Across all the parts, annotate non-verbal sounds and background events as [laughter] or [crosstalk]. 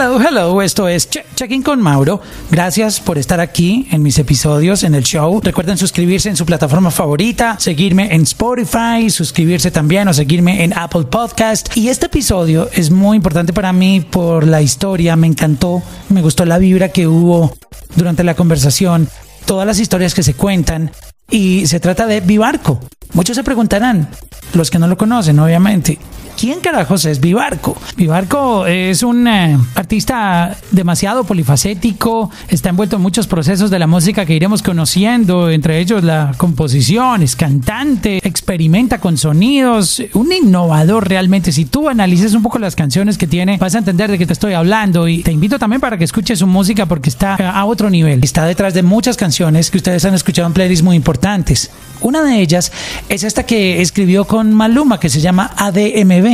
Hello, hello, esto es Checking con Mauro. Gracias por estar aquí en mis episodios, en el show. Recuerden suscribirse en su plataforma favorita, seguirme en Spotify, suscribirse también o seguirme en Apple Podcast. Y este episodio es muy importante para mí por la historia, me encantó, me gustó la vibra que hubo durante la conversación, todas las historias que se cuentan. Y se trata de Vivarco. Muchos se preguntarán, los que no lo conocen, obviamente, ¿quién carajos es Vivarco? Vivarco es un eh, artista demasiado polifacético, está envuelto en muchos procesos de la música que iremos conociendo, entre ellos la composición, es cantante, experimenta con sonidos, un innovador realmente. Si tú analices un poco las canciones que tiene, vas a entender de qué te estoy hablando y te invito también para que escuches su música porque está a otro nivel. Está detrás de muchas canciones que ustedes han escuchado en playlists muy importantes. Una de ellas es esta que escribió con Maluma que se llama ADMB.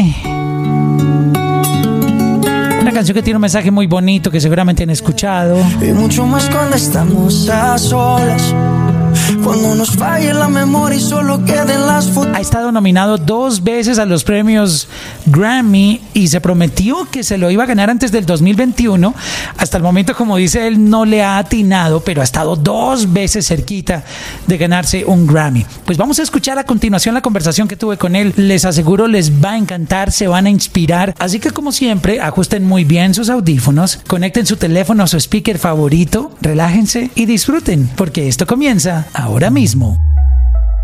Una canción que tiene un mensaje muy bonito que seguramente han escuchado. Y mucho más cuando estamos a solas. Cuando nos falle la memoria y solo queden las fotos. Ha estado nominado dos veces a los premios Grammy y se prometió que se lo iba a ganar antes del 2021. Hasta el momento, como dice él, no le ha atinado, pero ha estado dos veces cerquita de ganarse un Grammy. Pues vamos a escuchar a continuación la conversación que tuve con él. Les aseguro les va a encantar, se van a inspirar. Así que como siempre, ajusten muy bien sus audífonos, conecten su teléfono a su speaker favorito, relájense y disfruten, porque esto comienza ahora mismo.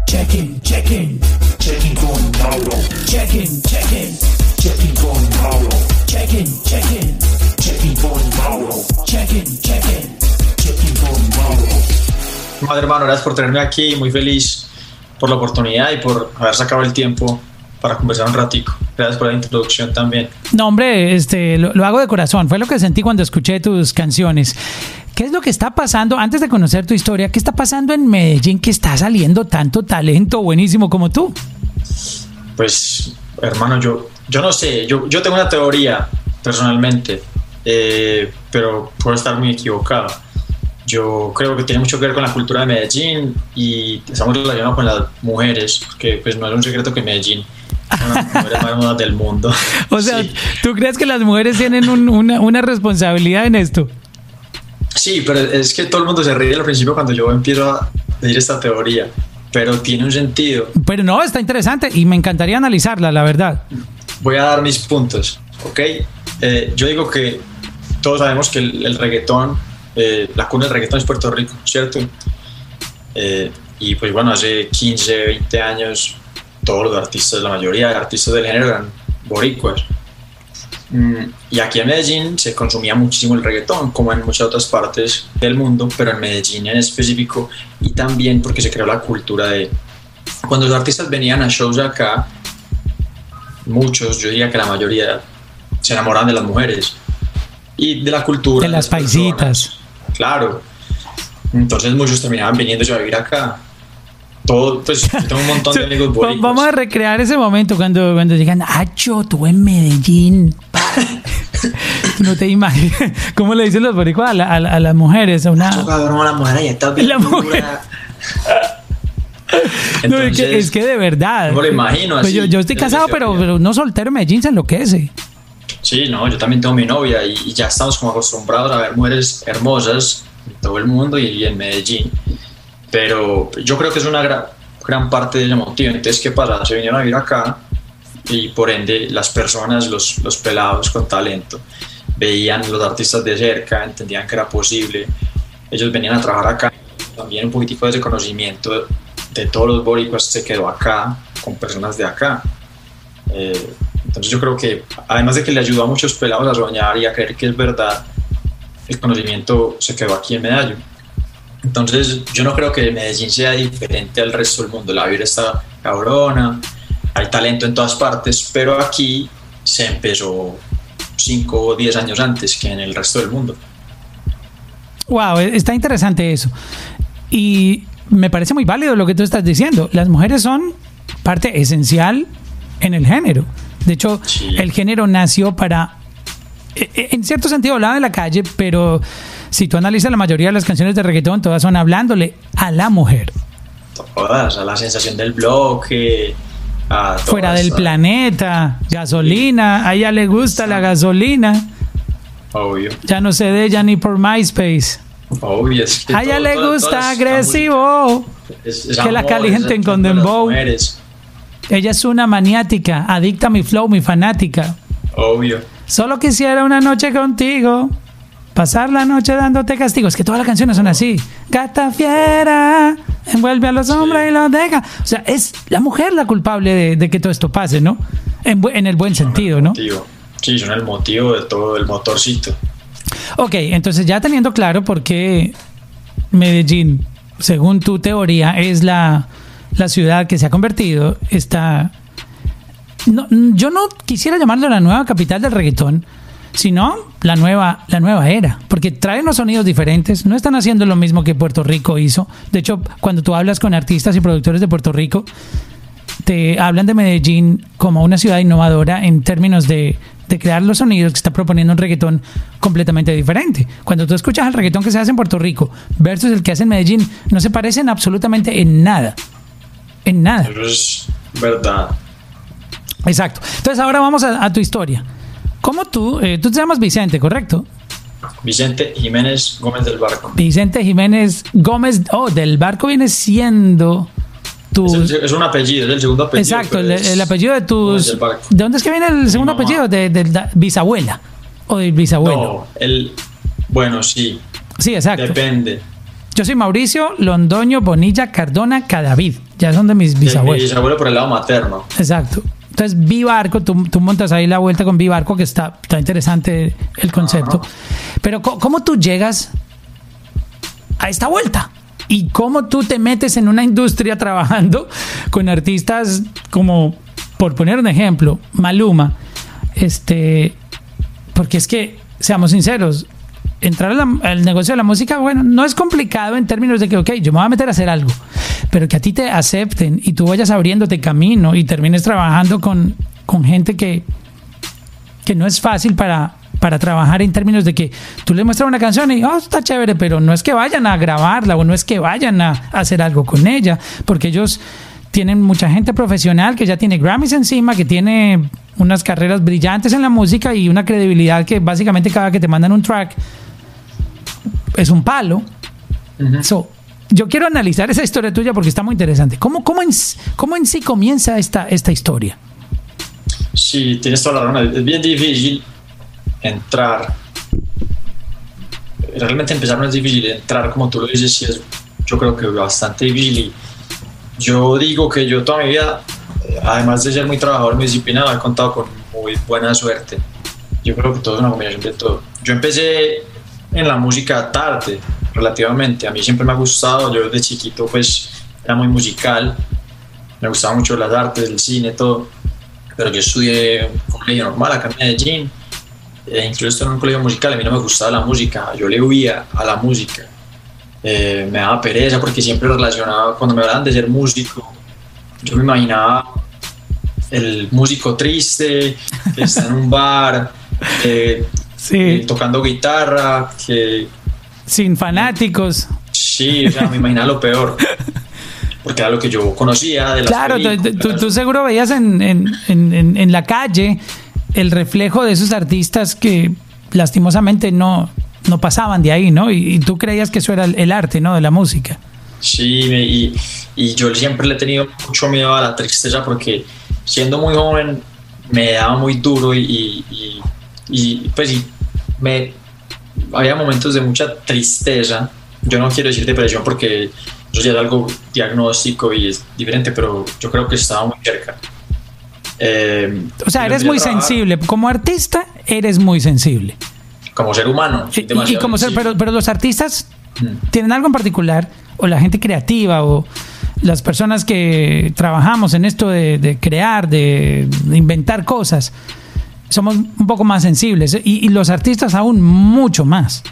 Check-in, check-in, check-in con Mauro. Check-in, check-in, check-in con Mauro. Check-in, check-in, check-in con Mauro. Check-in, check-in, check-in con Mauro. Madre hermano, gracias por tenerme aquí, muy feliz por la oportunidad y por haber sacado el tiempo para conversar un ratico. Gracias por la introducción también. No, hombre, este, lo, lo hago de corazón. Fue lo que sentí cuando escuché tus canciones. ¿Qué es lo que está pasando, antes de conocer tu historia, qué está pasando en Medellín que está saliendo tanto talento buenísimo como tú? Pues, hermano, yo, yo no sé, yo, yo tengo una teoría personalmente, eh, pero puedo estar muy equivocado. Yo creo que tiene mucho que ver con la cultura de Medellín y está muy relacionado con las mujeres, que pues no es un secreto que Medellín de las mujeres más hermosas del mundo. [laughs] O sea, Sí. ¿tú crees que las mujeres tienen un- una, una responsabilidad en esto? Sí, pero es que todo el mundo se ríe al principio cuando yo empiezo a decir esta teoría, pero tiene un sentido. Pero no, está interesante y me encantaría analizarla, la verdad. Voy a dar mis puntos, ¿ok? Eh, yo digo que todos sabemos que el, el reggaetón, eh, la cuna del reggaetón es Puerto Rico, ¿cierto? Eh, y pues bueno, hace 15, 20 años todos los artistas, la mayoría de artistas del género eran boricuas. Mm, y aquí en Medellín se consumía muchísimo el reggaetón, como en muchas otras partes del mundo, pero en Medellín en específico, y también porque se creó la cultura de... Cuando los artistas venían a shows acá, muchos, yo diría que la mayoría, se enamoran de las mujeres y de la cultura. De las paisitas. Claro. Entonces muchos terminaban viniéndose a vivir acá. Todo, pues yo [laughs] tengo un montón de amigos boricuas. Vamos a recrear ese momento cuando, cuando llegan, Acho, tú en Medellín. [laughs] no te imaginas. [laughs] ¿Cómo le dicen los boricuas a, la- a la- a las mujeres? A una... Cabrón, la mujer ahí está bien La. No, es, que, es que de verdad. no lo imagino Pues así, yo, yo estoy casado, pero, pero no soltero en Medellín se enloquece. Sí, no, yo también tengo mi novia y, y ya estamos como acostumbrados a ver mujeres hermosas en todo el mundo y, y en Medellín. Pero yo creo que es una gran, gran parte del motivo. Entonces, ¿qué pasa? Se vinieron a vivir acá y por ende las personas, los, los pelados con talento, veían los artistas de cerca, entendían que era posible. Ellos venían a trabajar acá. También un poquitico de ese conocimiento de todos los boricuas se quedó acá, con personas de acá. Eh, entonces yo creo que además de que le ayudó a muchos pelados a soñar y a creer que es verdad, el conocimiento se quedó aquí en Medellín. Entonces yo no creo que Medellín sea diferente al resto del mundo. La vida está cabrona, hay talento en todas partes, pero aquí se empezó 5 o 10 años antes que en el resto del mundo. Wow, está interesante eso. Y me parece muy válido lo que tú estás diciendo. Las mujeres son parte esencial en el género. De hecho, Sí. el género nació para, e- e- en cierto sentido, hablaba de la calle, pero si tú analizas la mayoría de las canciones de reggaetón, todas son hablándole a la mujer. Todas, a la sensación del bloque, a Fuera todas, del a- planeta, gasolina, a ella le gusta la gasolina. Obvio. Ya no sé de ella ni por MySpace. Obvio. Es que A ella todo- le todo- gusta agresivo. es- es Que la amor, calienten es con dembow. Ella es una maniática, adicta a mi flow, mi fanática. Obvio. Solo quisiera una noche contigo. Pasar la noche dándote castigos. Que todas las canciones son así. Gata fiera. Envuelve a los hombres y los deja. O sea, es la mujer la culpable de, de que todo esto pase, ¿no? En, en el buen sentido, ¿no? Sí, son el motivo de todo el motorcito. Ok, entonces ya teniendo claro por qué Medellín, según tu teoría, es la, la ciudad que se ha convertido, está... No, yo no quisiera llamarlo la nueva capital del reggaetón, sino la nueva, la nueva era, porque traen los sonidos diferentes, no están haciendo lo mismo que Puerto Rico hizo. De hecho, cuando tú hablas con artistas y productores de Puerto Rico, te hablan de Medellín como una ciudad innovadora en términos de, de crear los sonidos que está proponiendo un reggaetón completamente diferente. Cuando tú escuchas el reggaetón que se hace en Puerto Rico versus el que hace en Medellín, no se parecen absolutamente en nada. En nada. Eso es verdad. Exacto. Entonces ahora vamos a, a tu historia. ¿Cómo tú, eh, tú te llamas Vicente, correcto? Vicente Jiménez Gómez del Barco. Vicente Jiménez Gómez, oh, del barco viene siendo tu... Es, el- es un apellido, es el segundo apellido. Exacto, el, apellido de tus... del Barco. ¿De dónde es que viene el segundo apellido? De, de la bisabuela o del bisabuelo. No, el. Bueno, sí, Sí, exacto. depende. Yo soy Mauricio Londoño Bonilla Cardona Cadavid. Ya son de mis Mi bisabuelos. bisabuelo por el lado materno. Exacto. Entonces, Bibarco, tú, tú montas ahí la vuelta con Bibarco, que está, está interesante el concepto. Pero, co- ¿cómo tú llegas a esta vuelta? ¿Y cómo tú te metes en una industria [laughs] trabajando con artistas como, por poner un ejemplo, Maluma? Este, porque es que, seamos sinceros, entrar al, negocio de la música, bueno, no es complicado en términos de que, ok, yo me voy a meter a hacer algo, pero que a ti te acepten y tú vayas abriéndote camino y termines trabajando con, con gente que, que no es fácil para, para trabajar en términos de que tú le muestras una canción y, oh, está chévere, pero no es que vayan a grabarla o no es que vayan a hacer algo con ella, porque ellos tienen mucha gente profesional que ya tiene Grammys encima, que tiene unas carreras brillantes en la música y una credibilidad que básicamente cada que te mandan un track es un palo. So, yo quiero analizar esa historia tuya porque está muy interesante. ¿Cómo, cómo, en, cómo en sí comienza esta, esta historia? Sí, tienes toda la razón. Es bien difícil entrar. Realmente empezar no es difícil. Entrar, como tú lo dices, sí es, yo creo que bastante difícil. Y yo digo que yo toda mi vida, eh, además de ser muy trabajador, muy disciplinado, he contado con muy buena suerte. Yo creo que todo es una combinación de todo. Yo empecé en la música tarde, relativamente. A mí siempre me ha gustado. Yo desde chiquito, pues, era muy musical. Me gustaba mucho las artes, el cine, todo pero yo estudié en un colegio normal acá en Medellín, e incluso estuve en un colegio musical, a mí no me gustaba la música, yo le huía a la música, Eh, me daba pereza porque siempre relacionaba, cuando me hablaban de ser músico, yo me imaginaba el músico triste que está en un bar, [laughs] eh, Sí, eh, tocando guitarra, que sin fanáticos. sí, o sea, me imaginaba lo peor. Porque era lo que yo conocía de las Claro, tú, seguro veías en, en- en- la calle el reflejo de esos artistas que lastimosamente no, no pasaban de ahí, ¿no? Y, y tú creías que eso era el, arte, ¿no? De la música. Sí, y, y yo siempre le he tenido mucho miedo a la tristeza porque siendo muy joven me daba muy duro y, y- y- pues y me, había momentos de mucha tristeza. Yo no quiero decir depresión porque eso ya es algo diagnóstico y es diferente, pero yo creo que estaba muy cerca. Eh, O sea, eres muy trabajar sensible. Como artista, eres muy sensible. Como ser humano. Y, y como ser, pero, pero los artistas Mm. tienen algo en particular, o la gente creativa, o las personas que trabajamos en esto de, de crear, de, de inventar cosas, somos un poco más sensibles. Y, y los artistas aún mucho más.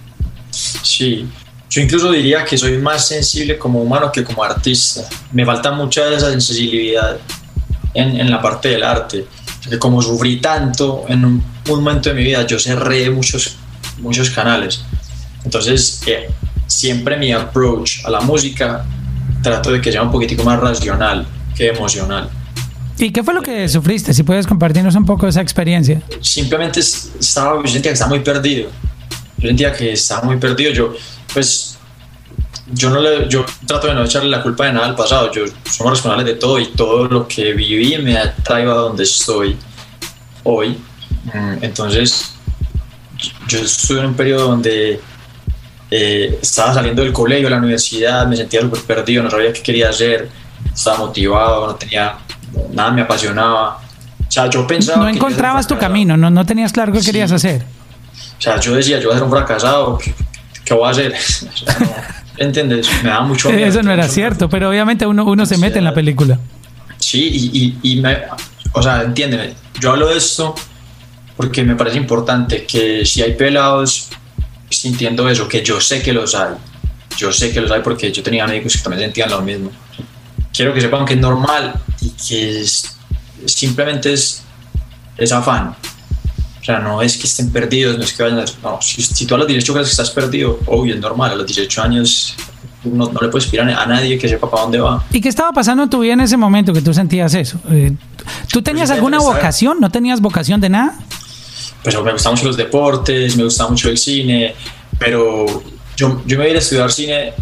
Sí, yo incluso diría que soy más sensible como humano que como artista. Me falta mucha de esa sensibilidad en, en la parte del arte. Que como sufrí tanto en un, un momento de mi vida, yo cerré muchos, muchos canales. Entonces, eh, siempre mi approach a la música trato de que sea un poquitico más racional que emocional. ¿Y qué fue lo que sufriste? Si puedes compartirnos un poco esa experiencia. Simplemente es- estaba, yo sentía que estaba muy perdido. Yo sentía que estaba muy perdido. Yo, pues, yo no le, yo trato de no echarle la culpa de nada al pasado. Yo somos responsables de todo y todo lo que viví me ha traído a donde estoy hoy. Mm, Entonces, yo estuve en un periodo donde eh, estaba saliendo del colegio, la universidad, me sentía súper perdido, no sabía qué quería hacer, estaba motivado, no tenía nada, me apasionaba. O sea, yo pensaba. No encontrabas tu camino, no, no tenías claro qué Sí. querías hacer. O sea, yo decía, yo voy a ser un fracasado, ¿qué, qué voy a hacer? [laughs] O sea, no, ¿Entiendes? Me da [laughs] mucho miedo. Eso no era cierto, pero obviamente uno, uno se mete en la película. Sí, y, y, y me, o sea, entiéndeme, yo hablo de esto porque me parece importante que si hay pelados sintiendo eso, que yo sé que los hay, yo sé que los hay porque yo tenía amigos que también sentían lo mismo. Quiero que sepan que es normal y que es- simplemente es, es afán. O sea, no es que estén perdidos, no es que vayan a... No, si, si tú a los 18 crees que estás perdido, obvio, es normal, a los 18 años no, no le puedes pedir a nadie que sepa para dónde va. ¿Y qué estaba pasando en tu vida en ese momento que tú sentías eso? Eh, ¿Tú tenías Pues, alguna vocación? ¿No tenías vocación de nada? pues me gustaban mucho los deportes, me gustaba mucho el cine, pero yo, yo me iba a estudiar cine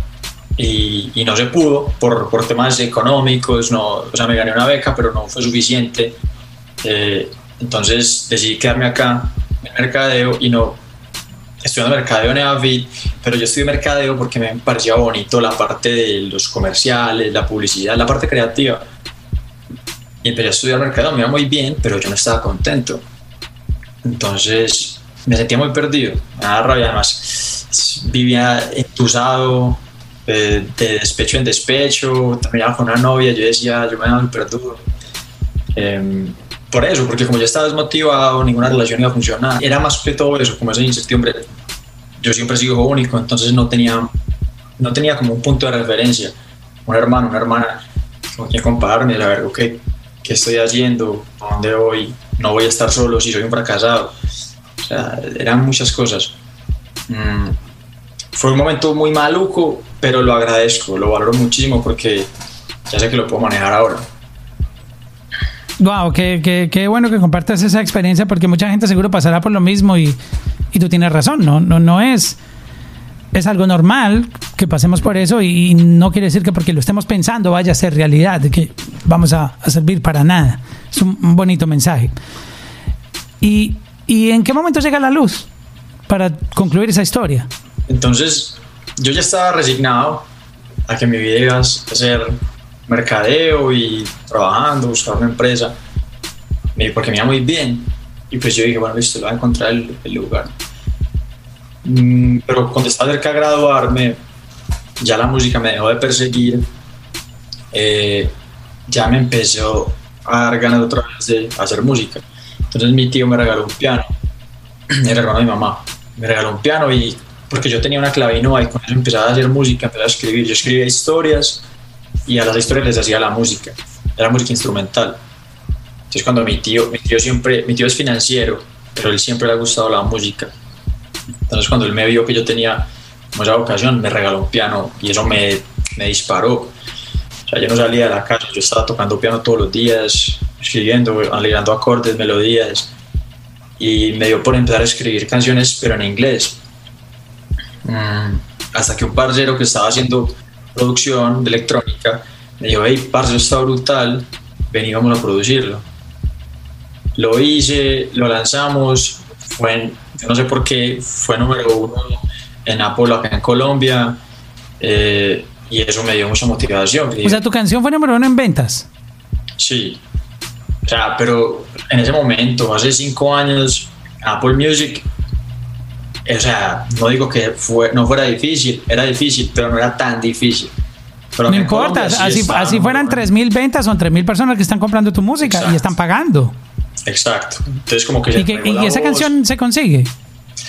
y, y no se pudo por, por temas económicos, no, o sea, me gané una beca, pero no fue suficiente. Eh, entonces decidí quedarme acá en mercadeo y no estudiando mercadeo en EAFIT, pero yo estudié mercadeo porque me parecía bonito la parte de los comerciales, la publicidad, la parte creativa. Y empecé a estudiar mercadeo, me iba muy bien, pero yo no estaba contento. Entonces me sentía muy perdido, me daba rabia además. Vivía entusado, eh, de despecho en despecho, terminaba con una novia, yo decía, yo me daba súper duro. Em, por eso, porque como yo estaba desmotivado, ninguna relación iba a funcionar. Era más que todo eso, como esa incertidumbre. Yo siempre sigo único, entonces no tenía, no tenía como un punto de referencia. Un hermano, una hermana con quien compararme, la verdad, ¿qué, qué estoy haciendo? ¿A dónde voy? No voy a estar solo si soy un fracasado. O sea, eran muchas cosas. Mm, fue un momento muy maluco, pero lo agradezco, lo valoro muchísimo porque ya sé que lo puedo manejar ahora. Wow, qué, qué, qué bueno que compartas esa experiencia porque mucha gente seguro pasará por lo mismo y, y tú tienes razón, no, no, no es, es algo normal que pasemos por eso y, no quiere decir que porque lo estemos pensando vaya a ser realidad, que vamos a, a servir para nada. Es un, un bonito mensaje. ¿Y, ¿Y en qué momento llega la luz para concluir esa historia? Entonces, yo ya estaba resignado a que mi vida iba a ser mercadeo y trabajando, buscar una empresa, porque me iba muy bien. Y pues yo dije, bueno, listo, lo voy a encontrar el, el lugar. Mm, Pero cuando estaba cerca de graduarme, ya la música me dejó de perseguir. eh, ya me empezó a dar ganas otra vez de hacer música. Entonces mi tío me regaló un piano, [clears throat] era hermano de mi mamá, me regaló un piano y porque yo tenía una clavinova y con eso empezaba a hacer música, empezaba a escribir. Yo escribía historias y a las historias les hacía la música, era música instrumental. Entonces cuando mi tío, mi tío siempre, mi tío es financiero, pero él siempre le ha gustado la música. Entonces cuando él me vio que yo tenía como esa vocación, me regaló un piano y eso me, me disparó. O sea, yo no salía de la casa, yo estaba tocando piano todos los días, escribiendo, alegrando acordes, melodías. Y me dio por empezar a escribir canciones, pero en inglés. Mm, hasta que un parcero que estaba haciendo producción de electrónica me dijo, hey, parce, está brutal, ven y vamos a producirlo. Lo hice, lo lanzamos, fue, en- yo no sé por qué, fue número uno en Apple acá en Colombia. eh, y eso me dio mucha motivación. O sea, tu canción fue número uno en ventas. Sí. O sea, pero en ese momento, hace cinco años, Apple Music, o sea, no digo que fue, no fuera difícil, era difícil, pero no era tan difícil. Pero No importa, sí así, estaba así fueran número uno. 3.000 ventas, son 3.000 personas que están comprando tu música y están pagando. Exacto. Entonces, como que Y, que, y esa voz. canción se consigue.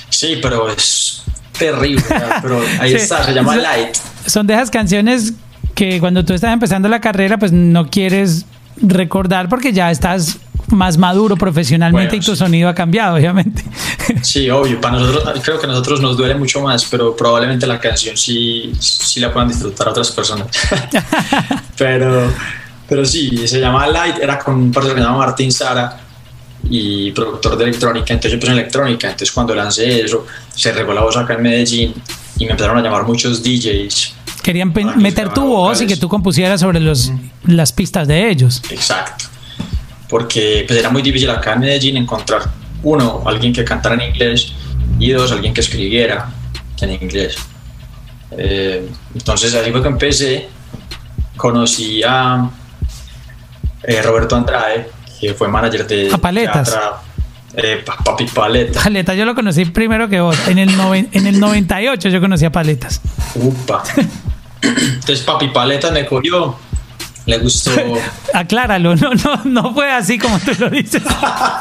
Sí, pero es terrible. pero ahí [laughs] Sí. está, se llama. Light. Son de esas canciones que cuando tú estás empezando la carrera, pues no quieres recordar porque ya estás más maduro profesionalmente Bueno, y tu sí. sonido ha cambiado, obviamente. [laughs] Sí, obvio. Para nosotros, creo que a nosotros nos duele mucho más, pero probablemente la canción sí, sí la puedan disfrutar otras personas. [laughs] pero, Pero sí, se llamaba Light, era con un parcero que se llama Martín Sara y productor de electrónica, entonces yo empecé en electrónica, entonces cuando lancé eso, se regó la voz acá en Medellín y me empezaron a llamar muchos DJs. Querían meter tu grabaran voz y vocales. que tú compusieras sobre los, las pistas de ellos. Exacto. Porque pues, era muy difícil acá en Medellín encontrar, uno, alguien que cantara en inglés y dos, alguien que escribiera en inglés. Eh, entonces así fue que empecé. Conocí a eh, Roberto Andrade, que fue manager de A Paletas. Teatra, eh, Pa- Papi Paleta. Paleta, yo lo conocí primero que vos. En el, noven- en el 98 yo conocí a Paletas. Upa. [laughs] Entonces Papi Paleta me cogió, le gustó. [laughs] Acláralo, no, no, no fue así como tú lo dices.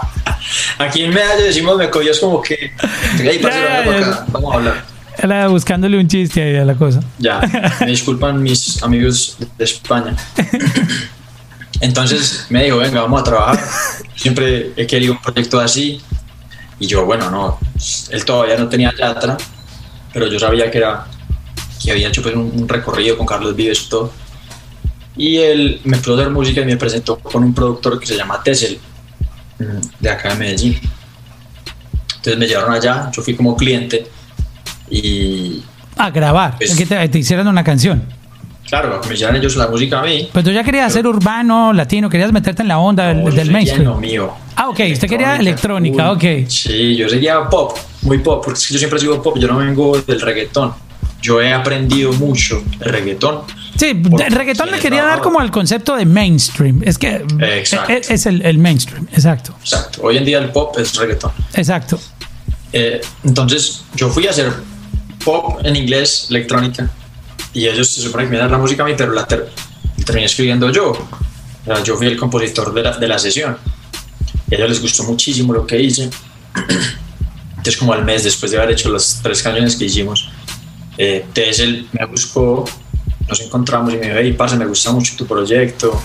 [laughs] Aquí en Medallo decimos me cogió, es como que. "Ey, parce, Ya, ya, venga por ya. acá, vamos a hablar. Era buscándole un chiste ahí a la cosa. Ya, [laughs] me disculpan mis amigos de España. Entonces me dijo, venga, vamos a trabajar. Siempre he querido un proyecto así. Y yo, bueno, no, él todavía no tenía Yatra, pero yo sabía que era que había hecho pues, un, un recorrido con Carlos Vives y todo. Y él me puso a hacer música y me presentó con un productor que se llama Tessel, mm, de acá de Medellín. Entonces me llevaron allá, yo fui como cliente y A grabar, Pues- que te, te hicieran una canción. claro, me llevaron ellos la música a mí. Pues tú ya querías hacer urbano, latino, querías meterte en la onda del, No, del en mainstream. lo mío. Ah, ok, usted quería electrónica, Uy, ok. Sí, yo seguía pop, muy pop, porque yo siempre he sido pop, yo no vengo del reggaetón. Yo he aprendido mucho reggaetón. Sí, el reggaetón le quería dar como el concepto de mainstream. Es que Exacto. es, es el, el mainstream, exacto, Exacto. Hoy en día el pop es reggaetón. exacto. Eh, entonces yo fui a hacer pop en inglés, electrónica, y ellos se supone que me dan la música a mí, pero la ter- terminé escribiendo yo. O sea, yo fui el compositor de la, de la sesión. Y a ellos les gustó muchísimo lo que hice. [clears throat] Entonces, como al mes después de haber hecho las tres canciones que hicimos, eh, Tessel me buscó, nos encontramos y me dijo, hey, parce, me gusta mucho tu proyecto,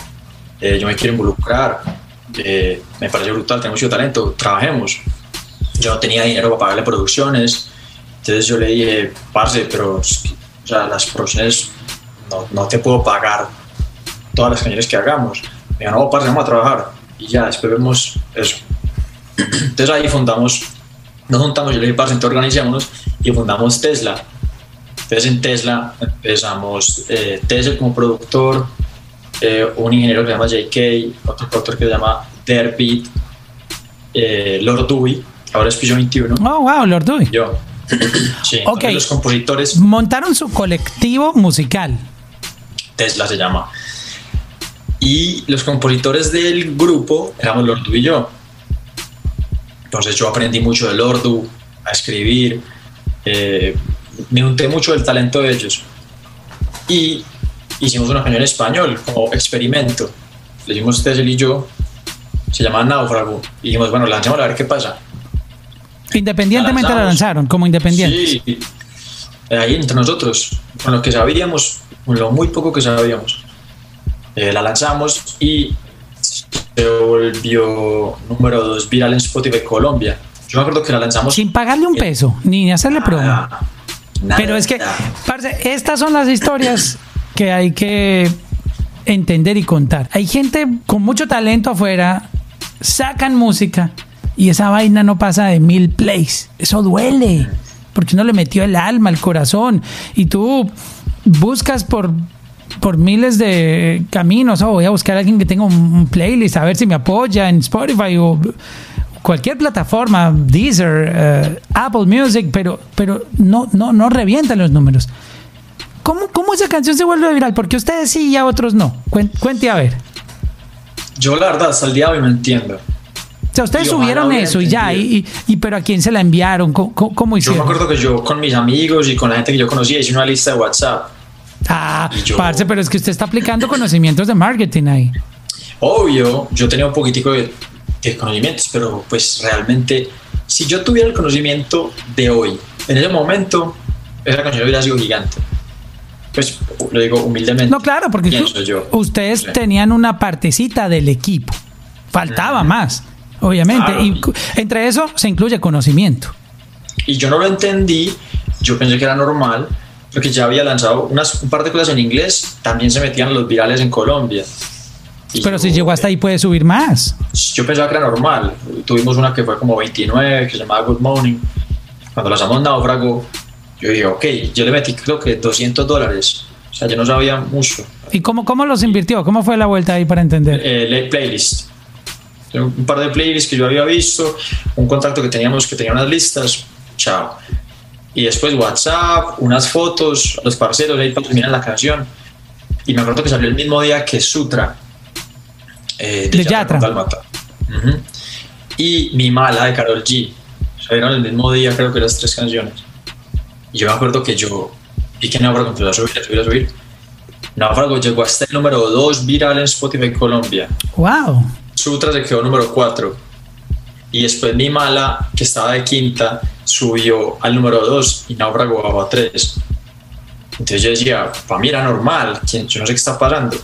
eh, yo me quiero involucrar, eh, me parece brutal, tenemos mucho talento, trabajemos yo no tenía dinero para pagarle producciones. Entonces yo le dije, parce, pero o sea, las producciones no, no te puedo pagar todas las canciones que hagamos. Me dijo, no, parce, vamos a trabajar. Y ya, después vemos eso. Entonces ahí fundamos, nos juntamos, yo le dije, parce, entonces organizémonos y fundamos Tesla. Entonces en Tesla empezamos eh, Tesla como productor, eh, un ingeniero que se llama JK, otro productor que se llama Derbeat, eh, Lord Dewey, ahora es Piso 21, Oh, wow, Lord Dewey. yo. [coughs] Sí, Ok. los compositores, Montaron su colectivo musical. Tesla se llama. Y los compositores del grupo éramos Lordu y yo. Entonces yo aprendí mucho de Lordu, a escribir, eh, me unté mucho del talento de ellos. Y hicimos una canción en español como experimento. Le hicimos Tesla y yo, se llama Náufrago. Y dijimos, bueno, lancémosla a ver qué pasa. Independientemente la, La lanzaron, como independiente. Sí, ahí entre nosotros, con lo que sabíamos, con lo muy poco que sabíamos. Eh, la lanzamos y se volvió número dos viral en Spotify Colombia. Yo me acuerdo que la lanzamos. Sin pagarle un peso, ni hacerle promo. Nada, Pero es que, parce, estas son las historias que hay que entender y contar. Hay gente con mucho talento afuera, sacan música y esa vaina no pasa de mil plays. Eso duele, porque uno le metió el alma, el corazón, y tú buscas por por miles de caminos, oh, voy a buscar a alguien que tenga un, un playlist, a ver si me apoya en Spotify o cualquier plataforma, Deezer, eh, Apple Music, pero, pero no, no, no revientan los números. ¿Cómo, ¿Cómo esa canción se vuelve viral? Porque ustedes sí y a otros no. Cuen- Cuente a ver. Yo, la verdad, hasta el día de hoy no entiendo. O sea, ustedes subieron eso y ya, y, y- pero ¿a quién se la enviaron? ¿Cómo, cómo- cómo Yo me hicieron? acuerdo que yo con mis amigos y con la gente que yo conocía hice una lista de WhatsApp. Ah, yo- parce, pero es que usted está aplicando conocimientos de marketing ahí. Obvio, yo tenía un poquitico de, de conocimientos, pero pues realmente, si yo tuviera el conocimiento de hoy, en ese momento, esa canción hubiera sido gigante. Pues lo digo humildemente. No, claro, porque tú- yo. ustedes Sí. tenían una partecita del equipo. Faltaba más, obviamente. Claro. Y entre eso se incluye conocimiento. Y yo no lo entendí, yo pensé que era normal, porque ya había lanzado unas, un par de cosas en inglés, también se metían los virales en Colombia. Y Pero yo, si llegó hasta ahí puede subir más. Yo pensaba que era normal. Tuvimos una que fue como 29, que se llamaba Good Morning. Cuando lanzamos Náufrago, yo dije, ok, yo le metí creo que 200 dólares. O sea, yo no sabía mucho. ¿Y cómo, cómo los invirtió? ¿Cómo fue la vuelta ahí para entender? Eh, le- playlist. Un par de playlists que yo había visto, un contacto que teníamos que tenía unas listas, chao. Y después WhatsApp, unas fotos, los parceros ahí para terminar la canción. Y me acuerdo que salió el mismo día que Sutra. Eh, De Yatra. con Dálmata. Ujú. Y Mi Mala de Carol G. Salieron el mismo día, creo que las tres canciones. Y yo me acuerdo que yo vi que Náufrago empezó a subir, a subir, a subir. Náufrago llegó hasta el número 2 viral en Spotify Colombia. Wow. Sutra se quedó número 4. Y después Mi Mala, que estaba de quinta, subió al número 2 y Náufrago bajó a 3. Entonces yo decía, para mí era normal, ¿quién- yo no sé qué está pasando.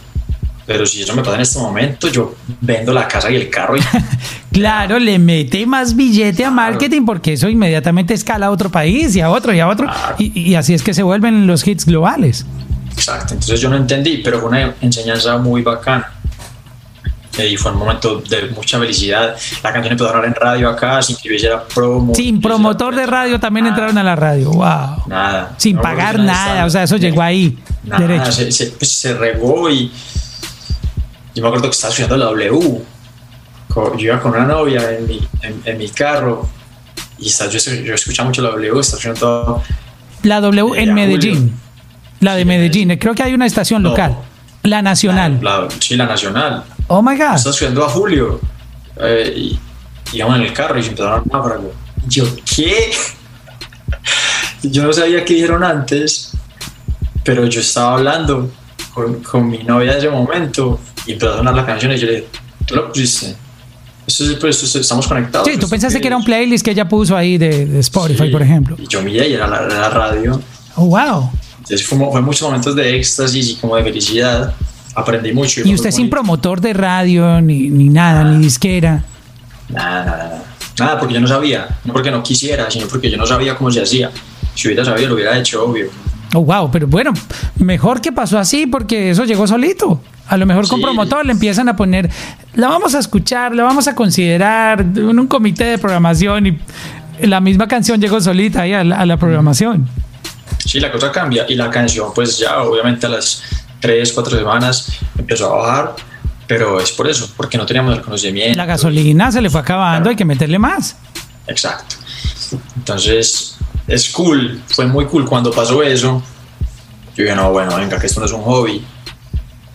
Pero si eso me pasa en este momento, yo vendo la casa y el carro y [laughs] Claro, le mete más billete a marketing porque eso inmediatamente escala a otro país y a otro y a otro. Claro. Y, y así es que se vuelven los hits globales. Exacto, entonces yo no entendí, pero fue una enseñanza muy bacana. Eh, Y fue un momento de mucha felicidad. La canción empezó a sonar en radio acá, sin que yo hiciera promo. Sin promotor de radio también Nada, entraron a la radio. Wow. Nada. Sin No, pagar nada. estaba- O sea, eso llegó ahí. Nada, Derecho. Se, se, pues, se regó y yo me acuerdo que estaba estudiando la W. Yo iba con una novia en mi, en, en mi carro y está, yo, yo escuchaba mucho la W, estaba escuchando La W en Medellín. Julio. La de Sí, Medellín. Creo que hay una estación No. local. La nacional. la, sí, la nacional. Oh my God. Estaba estudiando a Julio eh, y íbamos en el carro y se empezaron a náufrago. Yo, ¿qué? yo no sabía qué dijeron antes, pero yo estaba hablando con, con mi novia de ese momento y empezó a sonar la canción y yo le dije, ¿tú lo pusiste? Esto es, pues, esto es- estamos conectados. Sí, tú Esto pensaste que era un playlist que ella puso ahí de, de Spotify, Sí. por ejemplo. Y yo miré y era la, la radio. Oh, wow. Entonces fue, fue muchos momentos de éxtasis y como de felicidad. Aprendí mucho. Y fue usted sin promotor de radio, ni, ni nada, ni disquera. Nada, nada, nada. Nada, porque yo no sabía. No porque no quisiera, sino porque yo no sabía cómo se hacía. Si hubiera sabido, lo hubiera hecho, obvio. Oh, wow, pero bueno, mejor que pasó así porque eso llegó solito. A lo mejor con Sí. promotor le empiezan a poner, la vamos a escuchar, la vamos a considerar en un comité de programación y la misma canción llegó solita ahí a la, a la programación. Sí, la cosa cambia. Y la canción, pues ya, obviamente a las 3, 4 semanas empezó a bajar. Pero es por eso, porque no teníamos el conocimiento. La gasolina se le fue acabando, hay que meterle más. Exacto. Entonces, es cool, fue muy cool cuando pasó eso. Yo dije, no, bueno, venga, que esto no es un hobby.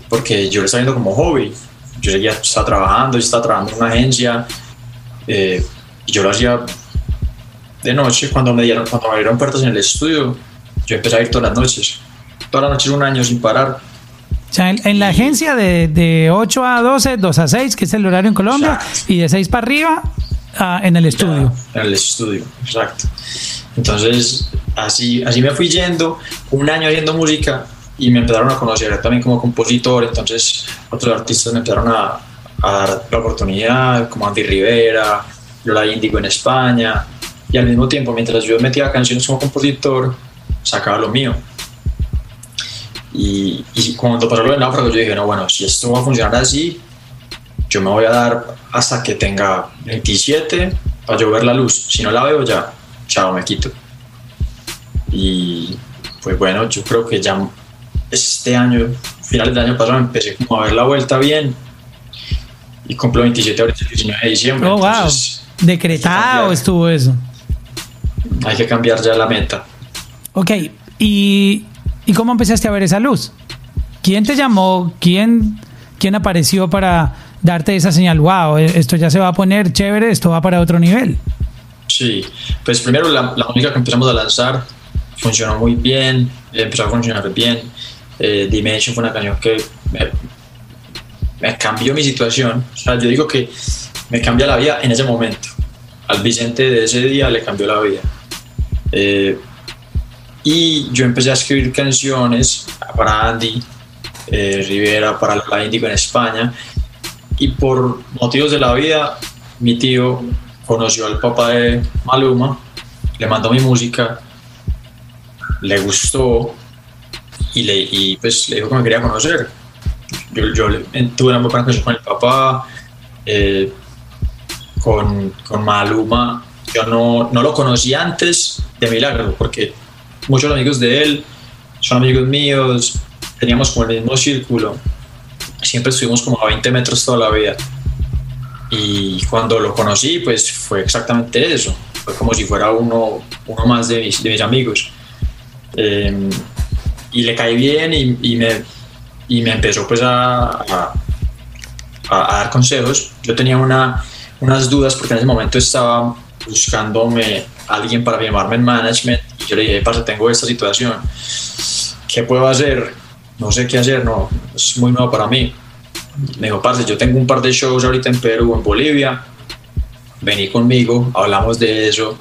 Porque yo lo estaba viendo como hobby. Yo seguía, estaba trabajando, yo estaba trabajando en una agencia. eh, y yo lo hacía de noche. Cuando me, dieron, cuando me abrieron puertas en el estudio, yo empecé a ir todas las noches. Todas las noches, un año sin parar. O sea, en, en la agencia de, de 8 a 12, 2 a 6, que es el horario en Colombia, Exacto. y de 6 para arriba ah, en el estudio. Ya, en el estudio, exacto. Entonces, así, así me fui yendo, un año haciendo música y me empezaron a conocer también como compositor. Entonces, otros artistas me empezaron a, a dar la oportunidad, como Andy Rivera, Lola Índigo en España. Y al mismo tiempo, mientras yo metía canciones como compositor, sacaba lo mío. Y, y cuando pasó lo del náufrago, yo dije, no, bueno, si esto va a funcionar así, yo me voy a dar hasta que tenga 27 para yo ver la luz. Si no la veo ya, chao, me quito. Y pues bueno, yo creo que ya este año, finales del año pasado, empecé como a ver la vuelta bien. Y cumplo 27 ahorita el 19 de diciembre. Oh, wow. entonces Decretado cambiar. estuvo eso. hay que cambiar ya la meta. Ok, ¿y, ¿y cómo empezaste a ver esa luz? ¿Quién te llamó? ¿Quién, ¿Quién apareció para darte esa señal? Wow, esto ya se va a poner chévere, esto va para otro nivel. Sí, pues primero la, la que empezamos a lanzar funcionó muy bien, empezó a funcionar bien. Eh, Dimension fue una canción que me, me cambió mi situación. O sea, yo digo que me cambia la vida en ese momento. Al Vicente de ese día le cambió la vida. Eh, y yo empecé a escribir canciones para Andy eh, Rivera, para la Índigo en España. Y por motivos de la vida, mi tío conoció al papá de Maluma, le mandó mi música, le gustó y, le, y pues le dijo que me quería conocer. yo, yo tuve una buena conexión con el papá, eh, con, con Maluma. Yo no, no lo conocí antes de Milagro, porque muchos amigos de él son amigos míos, teníamos como el mismo círculo, siempre estuvimos como a 20 metros toda la vida. Y cuando lo conocí, pues fue exactamente eso. Fue como si fuera uno, uno más de mis, de mis amigos. Eh, y le caí bien y, me, y me empezó pues a, a, dar consejos. Yo tenía una, unas dudas porque en ese momento estaba buscándome a alguien para firmarme en management y yo le dije, parce, tengo esta situación, ¿qué puedo hacer? No sé qué hacer, no, es muy nuevo para mí. Me dijo, parce, yo tengo un par de shows ahorita en Perú, en Bolivia, vení conmigo, hablamos de eso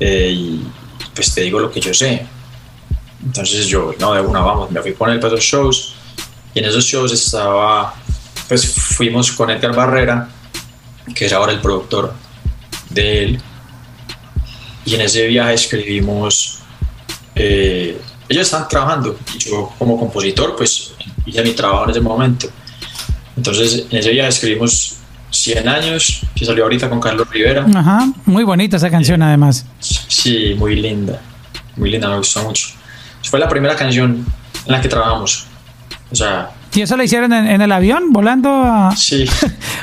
eh, y pues te digo lo que yo sé. Entonces yo, no, de una, vamos, me fui con él para esos shows y en esos shows estaba, pues fuimos con Edgar Barrera, que es ahora el productor de él. Y en ese viaje escribimos, eh, ellos estaban trabajando y yo como compositor pues hice mi trabajo en ese momento. Entonces en ese viaje escribimos 100 años, que salió ahorita con Carlos Rivera. Ajá, muy bonita esa canción además. Sí, muy linda, muy linda, me gustó mucho. Fue la primera canción en la que trabajamos. O sea, ¿Y eso lo hicieron en, en el avión, volando a... sí. [laughs]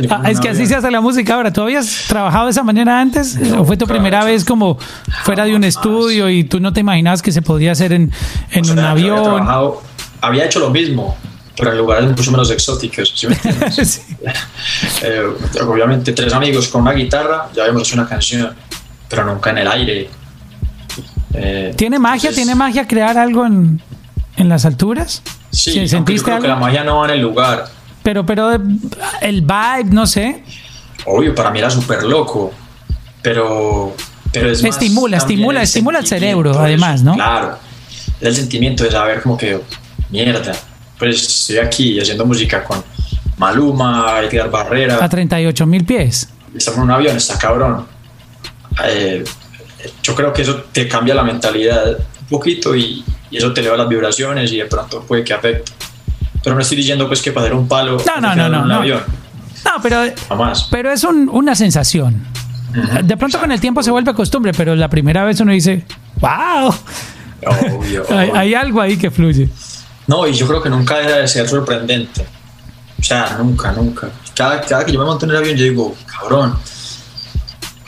Ah, es que así se hace la música ahora. ¿Tú habías trabajado de esa manera antes? ¿O fue tu primera vez como fuera de un estudio y tú no te imaginabas que se podía hacer en, en O sea, un Había, avión? trabajado- había hecho lo mismo, pero en lugares mucho menos exóticos. ¿sí me entiendes? [laughs] Sí. [laughs] Eh, obviamente, tres amigos con una guitarra, ya habíamos hecho una canción, pero nunca en el aire. Eh, ¿Tiene magia? entonces, ¿Tiene magia crear algo en, en las alturas? Sí, ¿Sí, aunque yo ¿Sentiste creo que la magia no va en el lugar. Pero, pero eh, el vibe, no sé. Obvio, para mí era súper loco, pero, pero es más Estimula, también estimula, el estimula el cerebro, de además. ¿no? Claro, es el sentimiento de saber como que, mierda, pues estoy aquí haciendo música con Maluma, Edgar Barrera, A 38 mil pies. estamos en un avión, está cabrón. Eh, yo creo que eso te cambia la mentalidad un poquito y, y eso te eleva las vibraciones y de pronto puede que afecte. Pero no estoy diciendo pues que para hacer un palo No, no, no, no, un no. avión, No, pero, jamás. pero es un- una sensación. De pronto con el tiempo se vuelve costumbre, pero la primera vez uno dice, wow, Obvio, [laughs] hay, obvio. hay algo ahí que fluye. No, y yo creo que nunca deja de ser sorprendente. O sea, nunca, nunca. Cada, cada que yo me monto en el avión, yo digo, cabrón.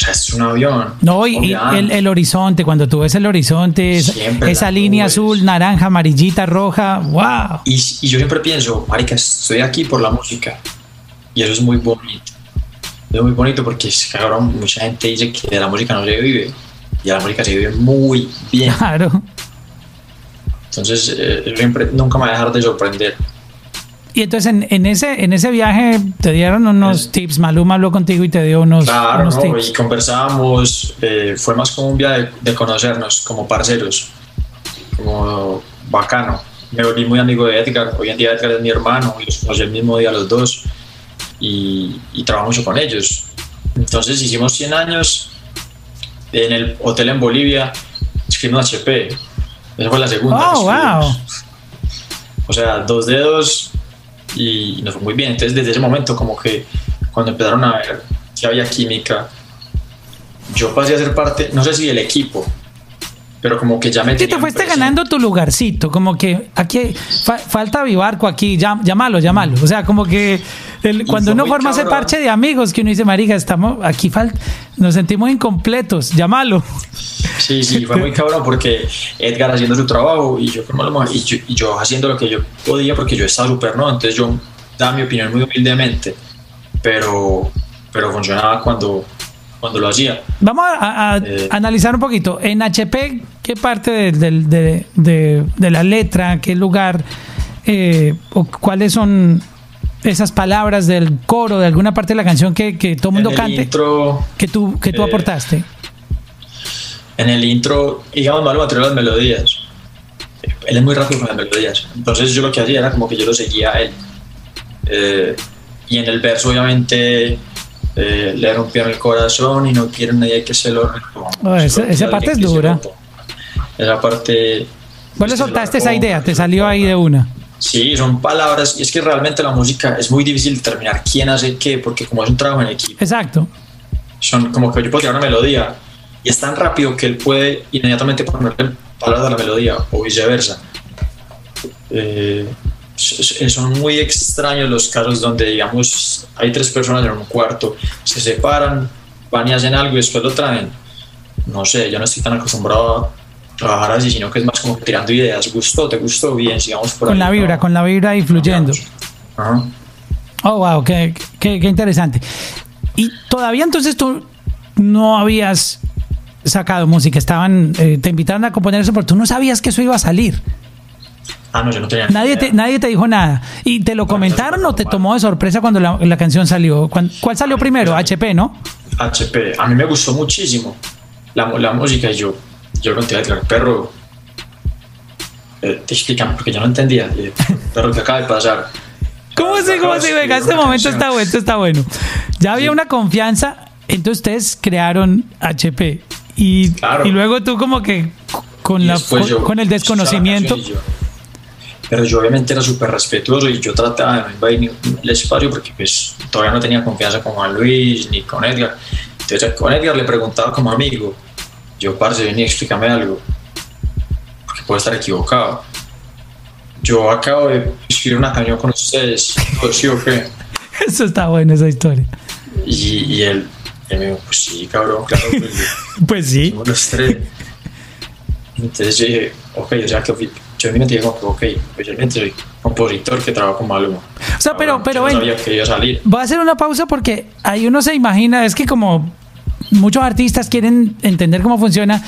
Sea, es un avión. No, y, el, el horizonte, cuando tú ves el horizonte, Siempre esa línea azul, naranja, amarillita, roja, wow. Y, y yo siempre pienso, marica, estoy aquí por la música. Y eso es muy bonito. Es muy bonito porque, cabrón, mucha gente dice que de la música no se vive. Y de la música se vive muy bien. Claro. Entonces, eh, siempre, nunca me va a dejar de sorprender. Y entonces en, en ese en ese viaje te dieron unos tips, Maluma habló contigo y te dio unos, Claro, unos ¿no? tips. y conversábamos, eh, fue más como un viaje de, de conocernos como parceros, como bacano. Me volví muy amigo de Edgar, hoy en día Edgar es mi hermano, y los conocí el mismo día los dos, y, y trabajo mucho con ellos. Entonces hicimos 100 años en el hotel en Bolivia, escribimos HP, esa fue la segunda. Oh, wow. [laughs] O sea, dos dedos y nos fue muy bien. Entonces, desde ese momento, como que cuando empezaron a ver que había química, yo pasé a ser parte, no sé si del equipo, pero como que ya me Sí, te fuiste ganando tu lugarcito, como que aquí fa- falta Vivarco aquí, llámalo, llámalo. O sea, como que cuando uno forma ese parche de amigos, que uno dice, marica, estamos aquí, fal- nos sentimos incompletos, llámalo. Sí, sí, fue muy cabrón porque Edgar haciendo su trabajo y yo, y yo, y yo haciendo lo que yo podía porque yo estaba súper no, entonces yo daba mi opinión muy humildemente, pero, pero funcionaba cuando, cuando lo hacía. Vamos a, a- Eh. analizar un poquito. En HP, ¿qué parte de, del- de- de- de la letra, qué lugar, eh, o cuáles son esas palabras del coro, de alguna parte de la canción que, que todo el mundo cante, intro, que tú, que tú eh, aportaste? en el intro, digamos, Maluma trae las melodías. Él es muy rápido con las melodías. Entonces yo lo que hacía era como que yo lo seguía a él. Eh, y en el verso, obviamente, eh, le rompieron el corazón y no quiere nadie que se lo. Oh, esa- parte es dura. Esa parte... ¿Cuál le es que se lo soltaste esa idea? ¿Te salió ahí de una? Sí, son palabras y es que realmente la música es muy difícil determinar quién hace qué, porque como es un trabajo en equipo, Exacto. son como que yo puedo tirar una melodía y es tan rápido que él puede inmediatamente ponerle palabras a la melodía o viceversa. Eh, son muy extraños los casos donde, digamos, hay tres personas en un cuarto, se separan, van y hacen algo y después lo traen. No sé, yo no estoy tan acostumbrado a trabajar así, sino que es más como tirando ideas. ¿Gustó? ¿Te gustó? Bien, sigamos por Con ahí, la vibra, ¿no? con la vibra ahí fluyendo. Ajá. Oh, wow, qué, qué- qué interesante. Y todavía entonces tú no habías sacado música, estaban, eh, te invitaron a componer eso, pero tú no sabías que eso iba a salir. Ah, no, yo no tenía Nadie te, nadie te dijo nada. ¿Y te lo comentaron o te tomó de sorpresa cuando la, la canción salió? ¿Cuán- ¿Cuál salió primero? HP, ¿no? HP. A mí me gustó muchísimo la, la música y yo, yo no te iba a perro, eh, te explican porque yo no entendía. Y, perro, ¿qué acaba de pasar? ¿Cómo así? ¿Cómo así? Venga, este momento está bueno, esto está bueno. Ya había Sí. una confianza, entonces ustedes crearon HP. Y, Claro. y luego tú como que con, Y la, con, yo con el desconocimiento. yo- pero yo obviamente era súper respetuoso y yo trataba de no invadir el espacio porque pues todavía no tenía confianza con Juan Luis ni con Edgar. Entonces con Edgar le preguntaba como amigo, yo parce, vení, explícame algo, porque puedo estar equivocado. Yo acabo de escribir una canción con ustedes, ¿sí o qué? [laughs] Eso está bueno, esa historia. Y, y él, él me dijo, pues sí, cabrón, claro, pues, [laughs] Pues sí. somos los tres. Entonces yo dije, ok, o sea que yo en mi mente dije, ok, pues yo soy compositor que trabaja con Maluma. O sea, pero, Cabrón, pero yo ven, no sabía que iba a salir. voy a hacer una pausa porque ahí uno se imagina, es que como muchos artistas quieren entender cómo funciona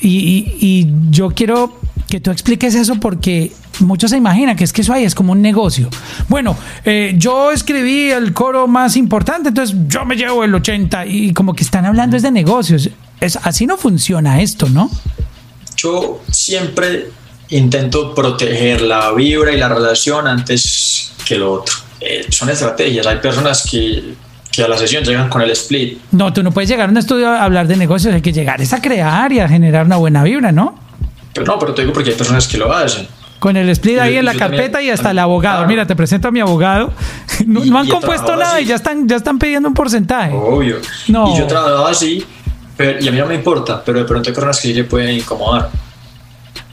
y, yo quiero que tú expliques eso porque muchos se imaginan que es que eso ahí es como un negocio. Bueno, eh, yo escribí el coro más importante, entonces yo me llevo el 80 y como que están hablando es de negocios. Es, así no funciona esto, ¿no? Yo siempre intento proteger la vibra y la relación antes que lo otro. Eh, son estrategias. Hay personas que, que a la sesión llegan con el split. No, tú no puedes llegar a un estudio a hablar de negocios, hay que llegar es a crear y a generar una buena vibra, ¿no? Pero no, pero te digo porque hay personas que lo hacen. Con el split Yo- ahí en la también- carpeta y hasta el abogado. claro. Mira, te presento a mi abogado. [laughs] No, Y- no han he compuesto trabajado nada así. y ya están, ya están pidiendo un porcentaje. Obvio. No. Y yo trabajaba así, pero, y a mí no me importa, pero de pronto hay personas que sí le pueden incomodar.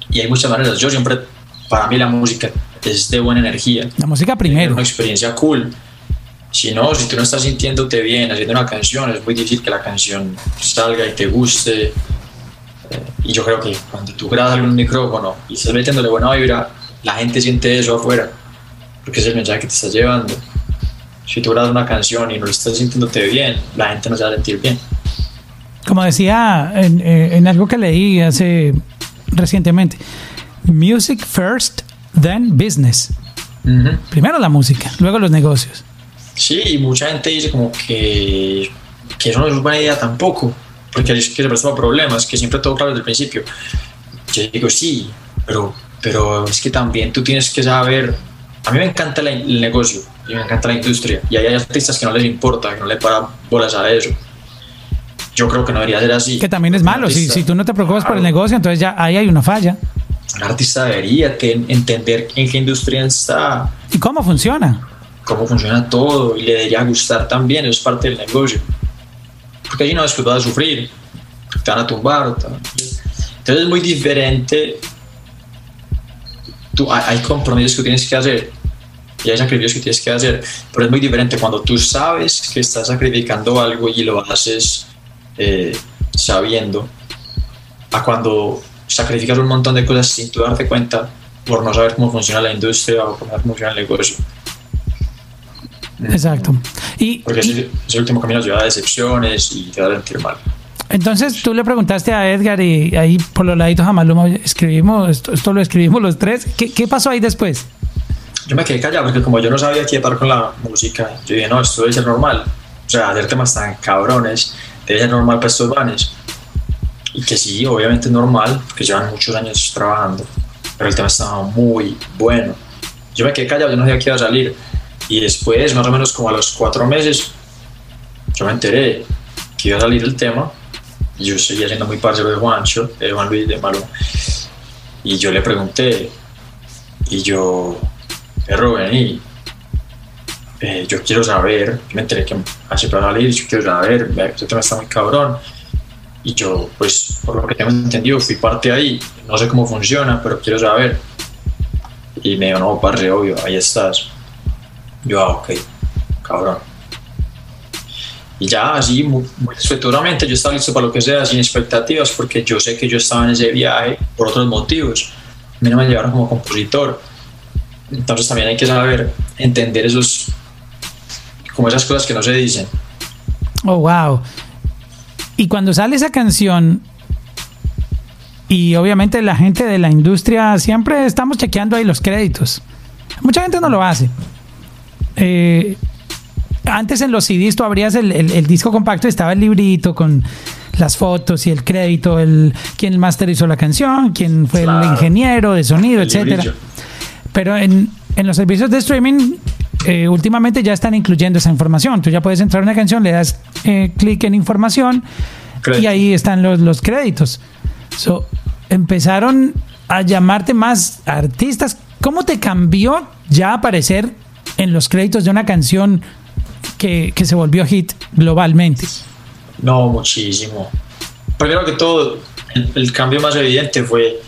Y hay muchas maneras. Yo siempre, para mí la música es de buena energía. La música primero. Una experiencia cool. Si no, si tú no estás sintiéndote bien haciendo una canción, es muy difícil que la canción salga y te guste. Eh, Y yo creo que cuando tú grabas algún micrófono y estás metiéndole buena vibra, la gente siente eso afuera, porque es el mensaje que te estás llevando. Si tú grabas una canción y no estás sintiéndote bien, la gente no se va a sentir bien. Como decía en, eh, en algo que leí hace recientemente, music first, then business. Ujú. Primero la música, luego los negocios. Sí, y mucha gente dice como que, que eso no es buena idea tampoco, porque es que se presta para problemas, que siempre todo claro desde el principio. Yo digo, sí, pero, pero es que también tú tienes que saber, a mí me encanta la- el negocio, y me encanta la industria, y hay artistas que no les importa, que no le paran bolas a eso. Yo creo que no debería ser así. Que también es malo. Un Si, artista- si tú no te preocupas por el Claro. negocio, entonces ya ahí hay una falla. Un artista debería que entender en qué industria está, ¿Y cómo funciona? Cómo funciona todo y le debería gustar también, eso es parte del negocio. Porque allí no después vas a sufrir, te van a tumbar. Entonces es muy diferente. Tú, hay, hay compromisos que tienes que hacer y hay sacrificios que tienes que hacer, pero es muy diferente cuando tú sabes que estás sacrificando algo y lo haces eh, sabiendo, a cuando sacrificas un montón de cosas sin tú darte cuenta por no saber cómo funciona la industria o cómo funciona el negocio. Exacto. Y, Porque ese, ese último camino lleva a decepciones y te va a sentir mal. Entonces tú le preguntaste a Edgar y ahí por los laditos a Maluma "Oye, escribimos, esto, esto lo escribimos los tres. ¿Qué, qué pasó ahí después? Yo me quedé callado porque como yo no sabía qué par con la música, yo dije, no, esto debe ser normal. O sea, hacer temas tan cabrones debe ser normal para estos vanes. Y que sí, obviamente es normal, porque llevan muchos años trabajando, pero el tema estaba muy bueno. Yo me quedé callado, yo no sabía qué iba a salir. Y después, más o menos como a los cuatro meses, yo me enteré que iba a salir el tema. Yo seguía siendo muy parcero de Juancho, de Juan Luis de Maluma. Y yo le pregunté, y yo, perro, vení, eh, yo quiero saber, me enteré que hace para salir, yo quiero saber, este tema está muy cabrón. Y yo, pues, por lo que tengo entendido, fui parte ahí, no sé cómo funciona, pero quiero saber. Y me dijo, no, parce, obvio, ahí estás. Yo, ah, ok, cabrón. Y ya así, muy, muy yo estaba listo para lo que sea, sin expectativas, porque yo sé que yo estaba en ese viaje por otros motivos. A mí no me llevaron como compositor. Entonces también hay que saber entender esos, como esas cosas que no se dicen. Oh, wow. Y cuando sale esa canción, y obviamente la gente de la industria siempre estamos chequeando ahí los créditos. Mucha gente no lo hace. Eh, antes en los CDs tú abrías el, el, el, disco compacto y estaba el librito con las fotos y el crédito, el quién masterizó la canción, quién fue claro. el ingeniero de sonido, El etcétera. librillo. Pero en, en los servicios de streaming eh, últimamente ya están incluyendo esa información. Tú ya puedes entrar a una canción, le das eh, clic en información Crédito. y ahí están los, los créditos. So, empezaron a llamarte más artistas. ¿Cómo te cambió ya aparecer en los créditos de una canción que, que se volvió hit globalmente? No, muchísimo. Primero que todo, el, el cambio más evidente fue,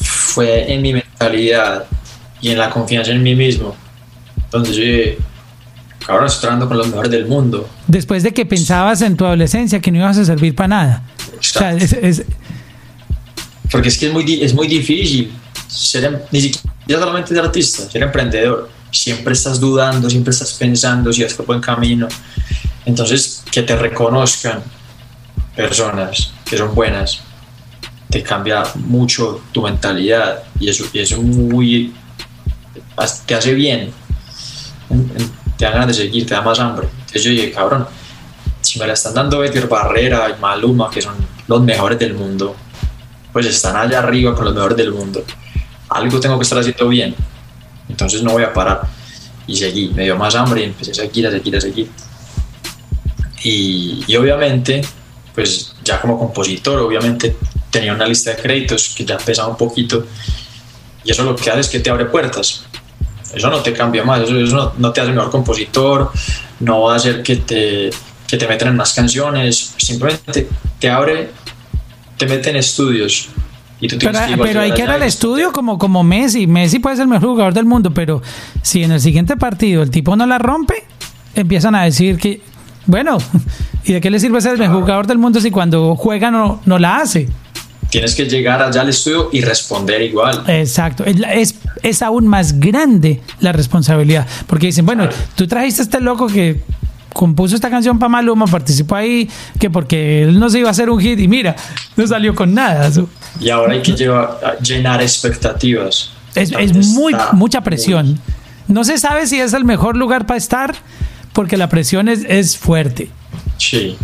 fue en mi mentalidad y en la confianza en mí mismo. Entonces dije, cabrón, estoy con los mejores del mundo. Después de que pensabas en tu adolescencia que no ibas a servir para nada. O sea, es, es, Porque es que es muy, es muy difícil ser, em- ni siquiera solamente ser artista, ser emprendedor. Siempre estás dudando, siempre estás pensando si vas por buen camino. Entonces, que te reconozcan personas que son buenas, te cambia mucho tu mentalidad y eso, y eso muy, te hace bien. Te da ganas de seguir, te da más hambre. Entonces yo dije, cabrón, si me la están dando Betty Barrera y Maluma, que son los mejores del mundo, pues están allá arriba con los mejores del mundo. Algo tengo que estar haciendo bien. Entonces no voy a parar. Y seguí, me dio más hambre y empecé a seguir, a seguir, a seguir. Y, y obviamente, pues ya como compositor, obviamente tenía una lista de créditos que ya pesaba un poquito. Y eso lo que hace es que te abre puertas. Eso no te cambia más, eso, eso no, no te hace mejor compositor, no va a hacer que te, que te metan en más canciones, simplemente te abre, te mete en estudios. Y tú pero, hay que ir al estudio como, como Messi. Messi puede ser el mejor jugador del mundo, pero si en el siguiente partido el tipo no la rompe, empiezan a decir que, bueno, [laughs] ¿y de qué le sirve ser el mejor jugador del mundo si cuando juega no, no la hace? Tienes que llegar allá al estudio y responder igual. Exacto. Es, es, es aún más grande la responsabilidad. Porque dicen, bueno, tú trajiste a este loco que compuso esta canción para Maluma, participó ahí, que porque él no se iba a hacer un hit y mira, no salió con nada. Y ahora hay que llevar- llenar expectativas. Es, es muy, mucha presión. No se sabe si es el mejor lugar para estar porque la presión es, es fuerte. Sí.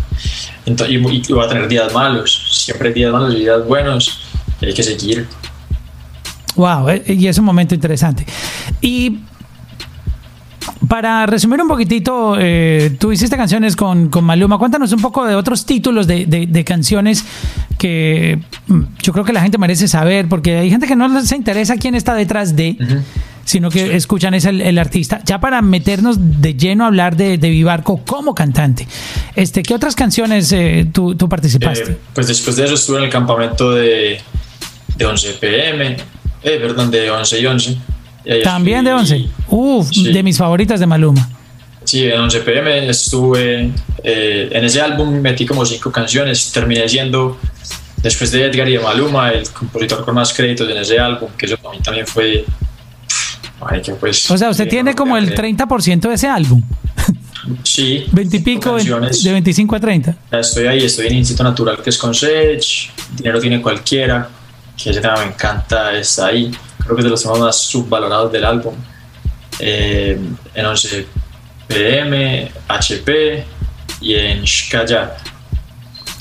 Ento- y, y va a tener días malos. Siempre días malos y días buenos. Y hay que seguir. Wow, eh, y es un momento interesante. Y para resumir un poquitito, eh, tú hiciste canciones con, con Maluma. Cuéntanos un poco de otros títulos de, de- de canciones que mm, yo creo que la gente merece saber, porque hay gente que no se interesa quién está detrás de, sino que escuchan es el, el artista. Ya para meternos de lleno a hablar de, de Vivarco como cantante, este, ¿qué otras canciones eh, tú, tú participaste? Eh, pues después de eso estuve en el campamento de, de 11 pm. Eh, perdón, de 11 y 11. También de estuve- 11. Uf, Sí. de mis favoritas de Maluma. Sí, en 11 pm estuve. eh, en ese álbum metí como cinco canciones. Terminé siendo, después de Edgar y de Maluma, el compositor con más créditos en ese álbum, que eso para mí también fue. Ay, que pues, O sea, usted eh, tiene no, como el eh, 30% de ese álbum. Sí. 20 y pico, de 25 a 30. Ya Estoy ahí, estoy en Instinto Natural, que es con Sech. Dinero tiene cualquiera, que ese tema me encanta, está ahí. Creo que es de los temas más subvalorados del álbum. Eh, en 11 PM, HP y en Shkaya,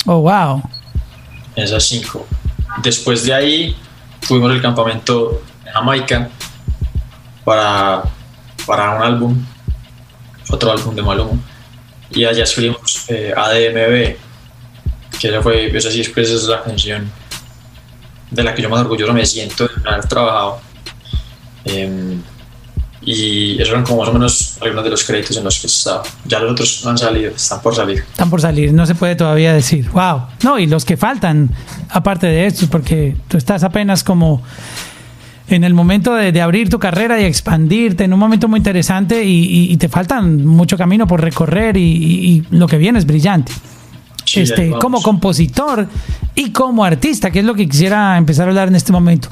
Oh, wow. en esas cinco. Después de ahí, fuimos al campamento en Jamaica para, para un álbum, otro álbum de Maluma. Y allá escribimos eh, ADMB, que esa fue, esa sí pues, es la canción de la que yo más orgulloso me siento de haber trabajado. Em, Y esos eran como más o menos algunos de los créditos en los que estaba. Ya los otros han salido, están por salir. Están por salir, no se puede todavía decir. Wow. No, y los que faltan, aparte de estos, porque tú estás apenas como en el momento de, abrir tu carrera y expandirte, en un momento muy interesante y, te faltan mucho camino por recorrer y lo que viene es brillante. Este, como compositor y como artista, que es lo que quisiera empezar a hablar en este momento.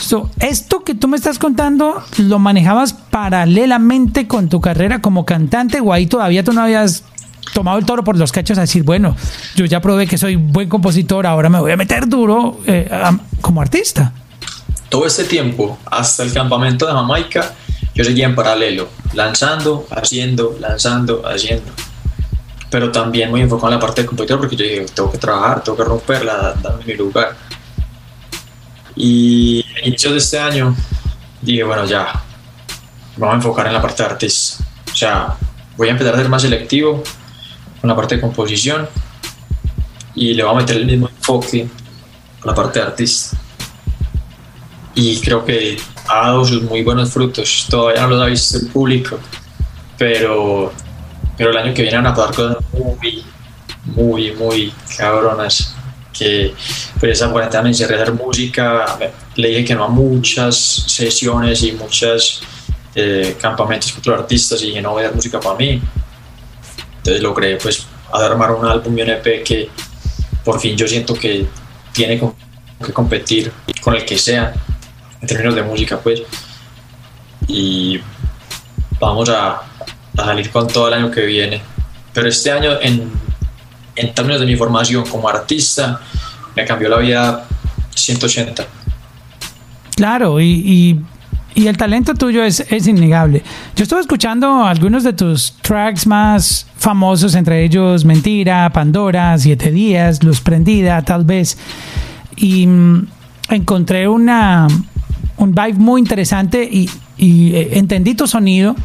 So, esto que tú me estás contando, ¿lo manejabas paralelamente con tu carrera como cantante o ahí todavía tú no habías tomado el toro por los cachos a decir, bueno, yo ya probé que soy buen compositor, ahora me voy a meter duro eh, a- como artista? Todo este tiempo, hasta el campamento de Jamaica, yo seguía en paralelo, lanzando, haciendo, lanzando, haciendo. Pero también muy enfocado en la parte de compositor porque yo dije, tengo que trabajar, tengo que romperla, darme mi lugar. Y a inicios de este año dije, bueno, ya, vamos a enfocar en la parte de artista. O sea, voy a empezar a ser más selectivo con la parte de composición y le voy a meter el mismo enfoque con la parte de artista y creo que ha dado sus muy buenos frutos. Todavía no los ha visto el público, pero, pero el año que viene van a pasar cosas muy, muy, muy cabronas. Que pues esa cuarentena me encerré a hacer música, le dije que no a muchas sesiones y muchos campamentos con otros artistas y dije no voy a hacer música para mí. Entonces logré pues armar un álbum y un EP que por fin yo siento que tiene que competir con el que sea en términos de música pues y vamos a, a salir con todo el año que viene pero este año en, en términos de mi formación como artista me cambió la vida 180 Claro, y, y- el talento tuyo es, es innegable. Yo estuve escuchando algunos de tus tracks más famosos, entre ellos Mentira, Pandora, Siete Días, Luz Prendida, tal vez. Y mm, encontré una, un vibe muy interesante y, y, eh, entendí tu sonido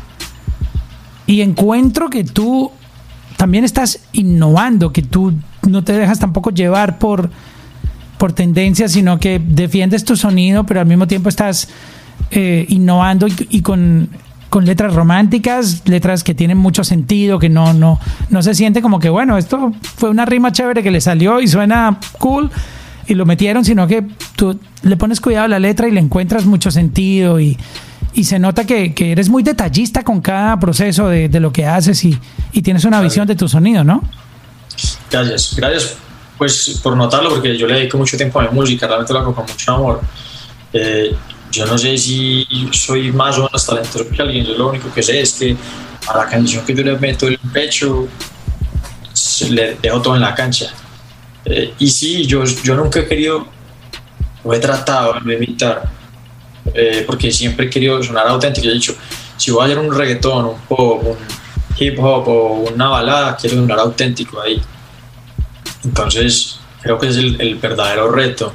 y encuentro que tú también estás innovando, que tú no te dejas tampoco llevar por por tendencia, sino que defiendes tu sonido, pero al mismo tiempo estás eh, innovando y, y con, con letras románticas, letras que tienen mucho sentido, que no, no, no se siente como que, bueno, esto fue una rima chévere que le salió y suena cool y lo metieron, sino que tú le pones cuidado a la letra y le encuentras mucho sentido y, y se nota que, que eres muy detallista con cada proceso de, de lo que haces y, y tienes una visión de tu sonido, ¿no? Gracias, gracias pues por notarlo porque yo le dedico mucho tiempo a mi música, realmente lo hago con mucho amor. Eh, yo no sé si soy más o menos talentoso que alguien, yo lo único que sé es que a la canción que yo le meto el pecho, le dejo todo en la cancha. Eh, y sí, yo, yo nunca he querido, o he tratado de imitar, eh, porque siempre he querido sonar auténtico. Yo he dicho, si voy a hacer un reggaetón, un pop, un hip hop o una balada, quiero sonar auténtico ahí. Entonces, creo que es el, el verdadero reto.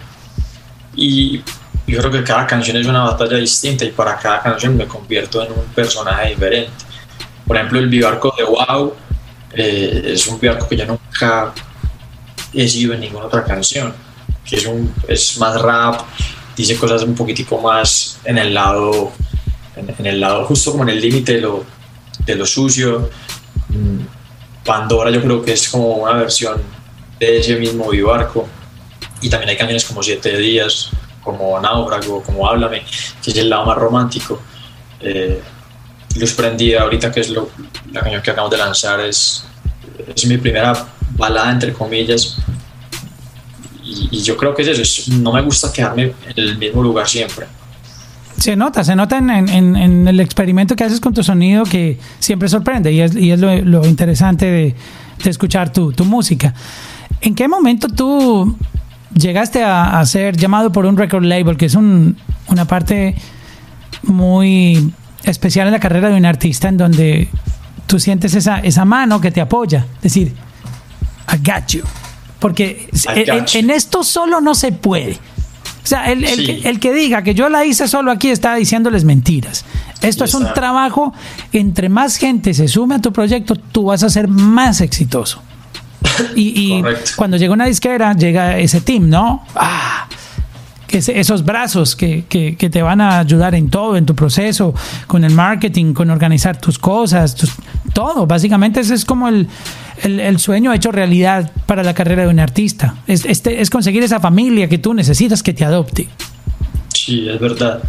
Y yo creo que cada canción es una batalla distinta y para cada canción me convierto en un personaje diferente. Por ejemplo, el Vivarco de Wow eh, es un Vivarco que yo nunca he sido en ninguna otra canción, que es, un, es más rap, dice cosas un poquitico más en el lado, en, en el lado justo como en el límite de lo, de lo sucio. Mm, Pandora yo creo que es como una versión de ese mismo Vivarco. Y también hay canciones como Siete Días, como Náufrago, como Háblame, que es el lado más romántico. Eh, Luz Prendida, ahorita que es lo, la canción que acabamos de lanzar, es, es mi primera balada, entre comillas. Y, yo creo que es eso, es- no me gusta quedarme en el mismo lugar siempre. Se nota, se nota en, en- en- en el experimento que haces con tu sonido que siempre sorprende y es, y es lo, lo interesante de, de escuchar tu, tu música. ¿En qué momento tú llegaste a, a ser llamado por un record label, que es un- una parte muy especial en la carrera de un artista, en donde tú sientes esa, esa mano que te apoya? Es decir, I got you. Porque en, esto solo no se puede. O sea, el, el Sí. que, el que diga que yo la hice solo aquí está diciéndoles mentiras. Esto es un trabajo, entre más gente se sume a tu proyecto, tú vas a ser más exitoso. Y, y [laughs] cuando llega una disquera, llega ese team, ¿no? Ah, esos brazos que, que, que, te van a ayudar en todo, en tu proceso, con el marketing, con organizar tus cosas, todo. Básicamente ese es como el, el, el, sueño hecho realidad para la carrera de un artista. Es, este, es conseguir esa familia que tú necesitas que te adopte. Sí, es verdad.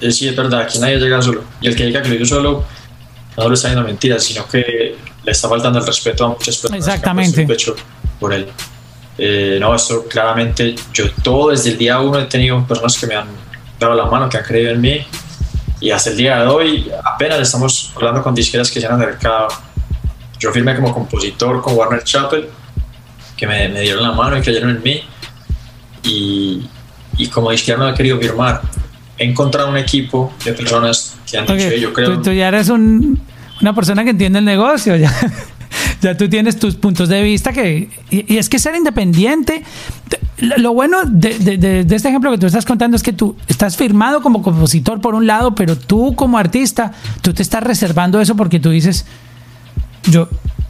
Eh, sí, es verdad, aquí nadie llega solo. Y el que diga que lo hizo solo, no lo está diciendo mentira, sino que le está faltando el respeto a muchas personas Exactamente. que han pecho por él. Eh, no, esto claramente, yo todo desde el día uno he tenido personas que me han dado la mano, que han creído en mí, y hasta el día de hoy apenas estamos hablando con disqueras que se han acercado. Yo firmé como compositor con Warner Chappell, que me, me dieron la mano y creyeron en mí, y, y como disquera no he querido firmar. He encontrado un equipo de personas que han dicho, yo creo... Tú, tú ya eres un- una persona que entiende el negocio, ya, [laughs] ya tú tienes tus puntos de vista que y, es que ser independiente. te- Lo bueno de, este ejemplo que tú estás contando es que tú estás firmado como compositor por un lado, pero tú como artista, tú te estás reservando eso porque tú dices, yo,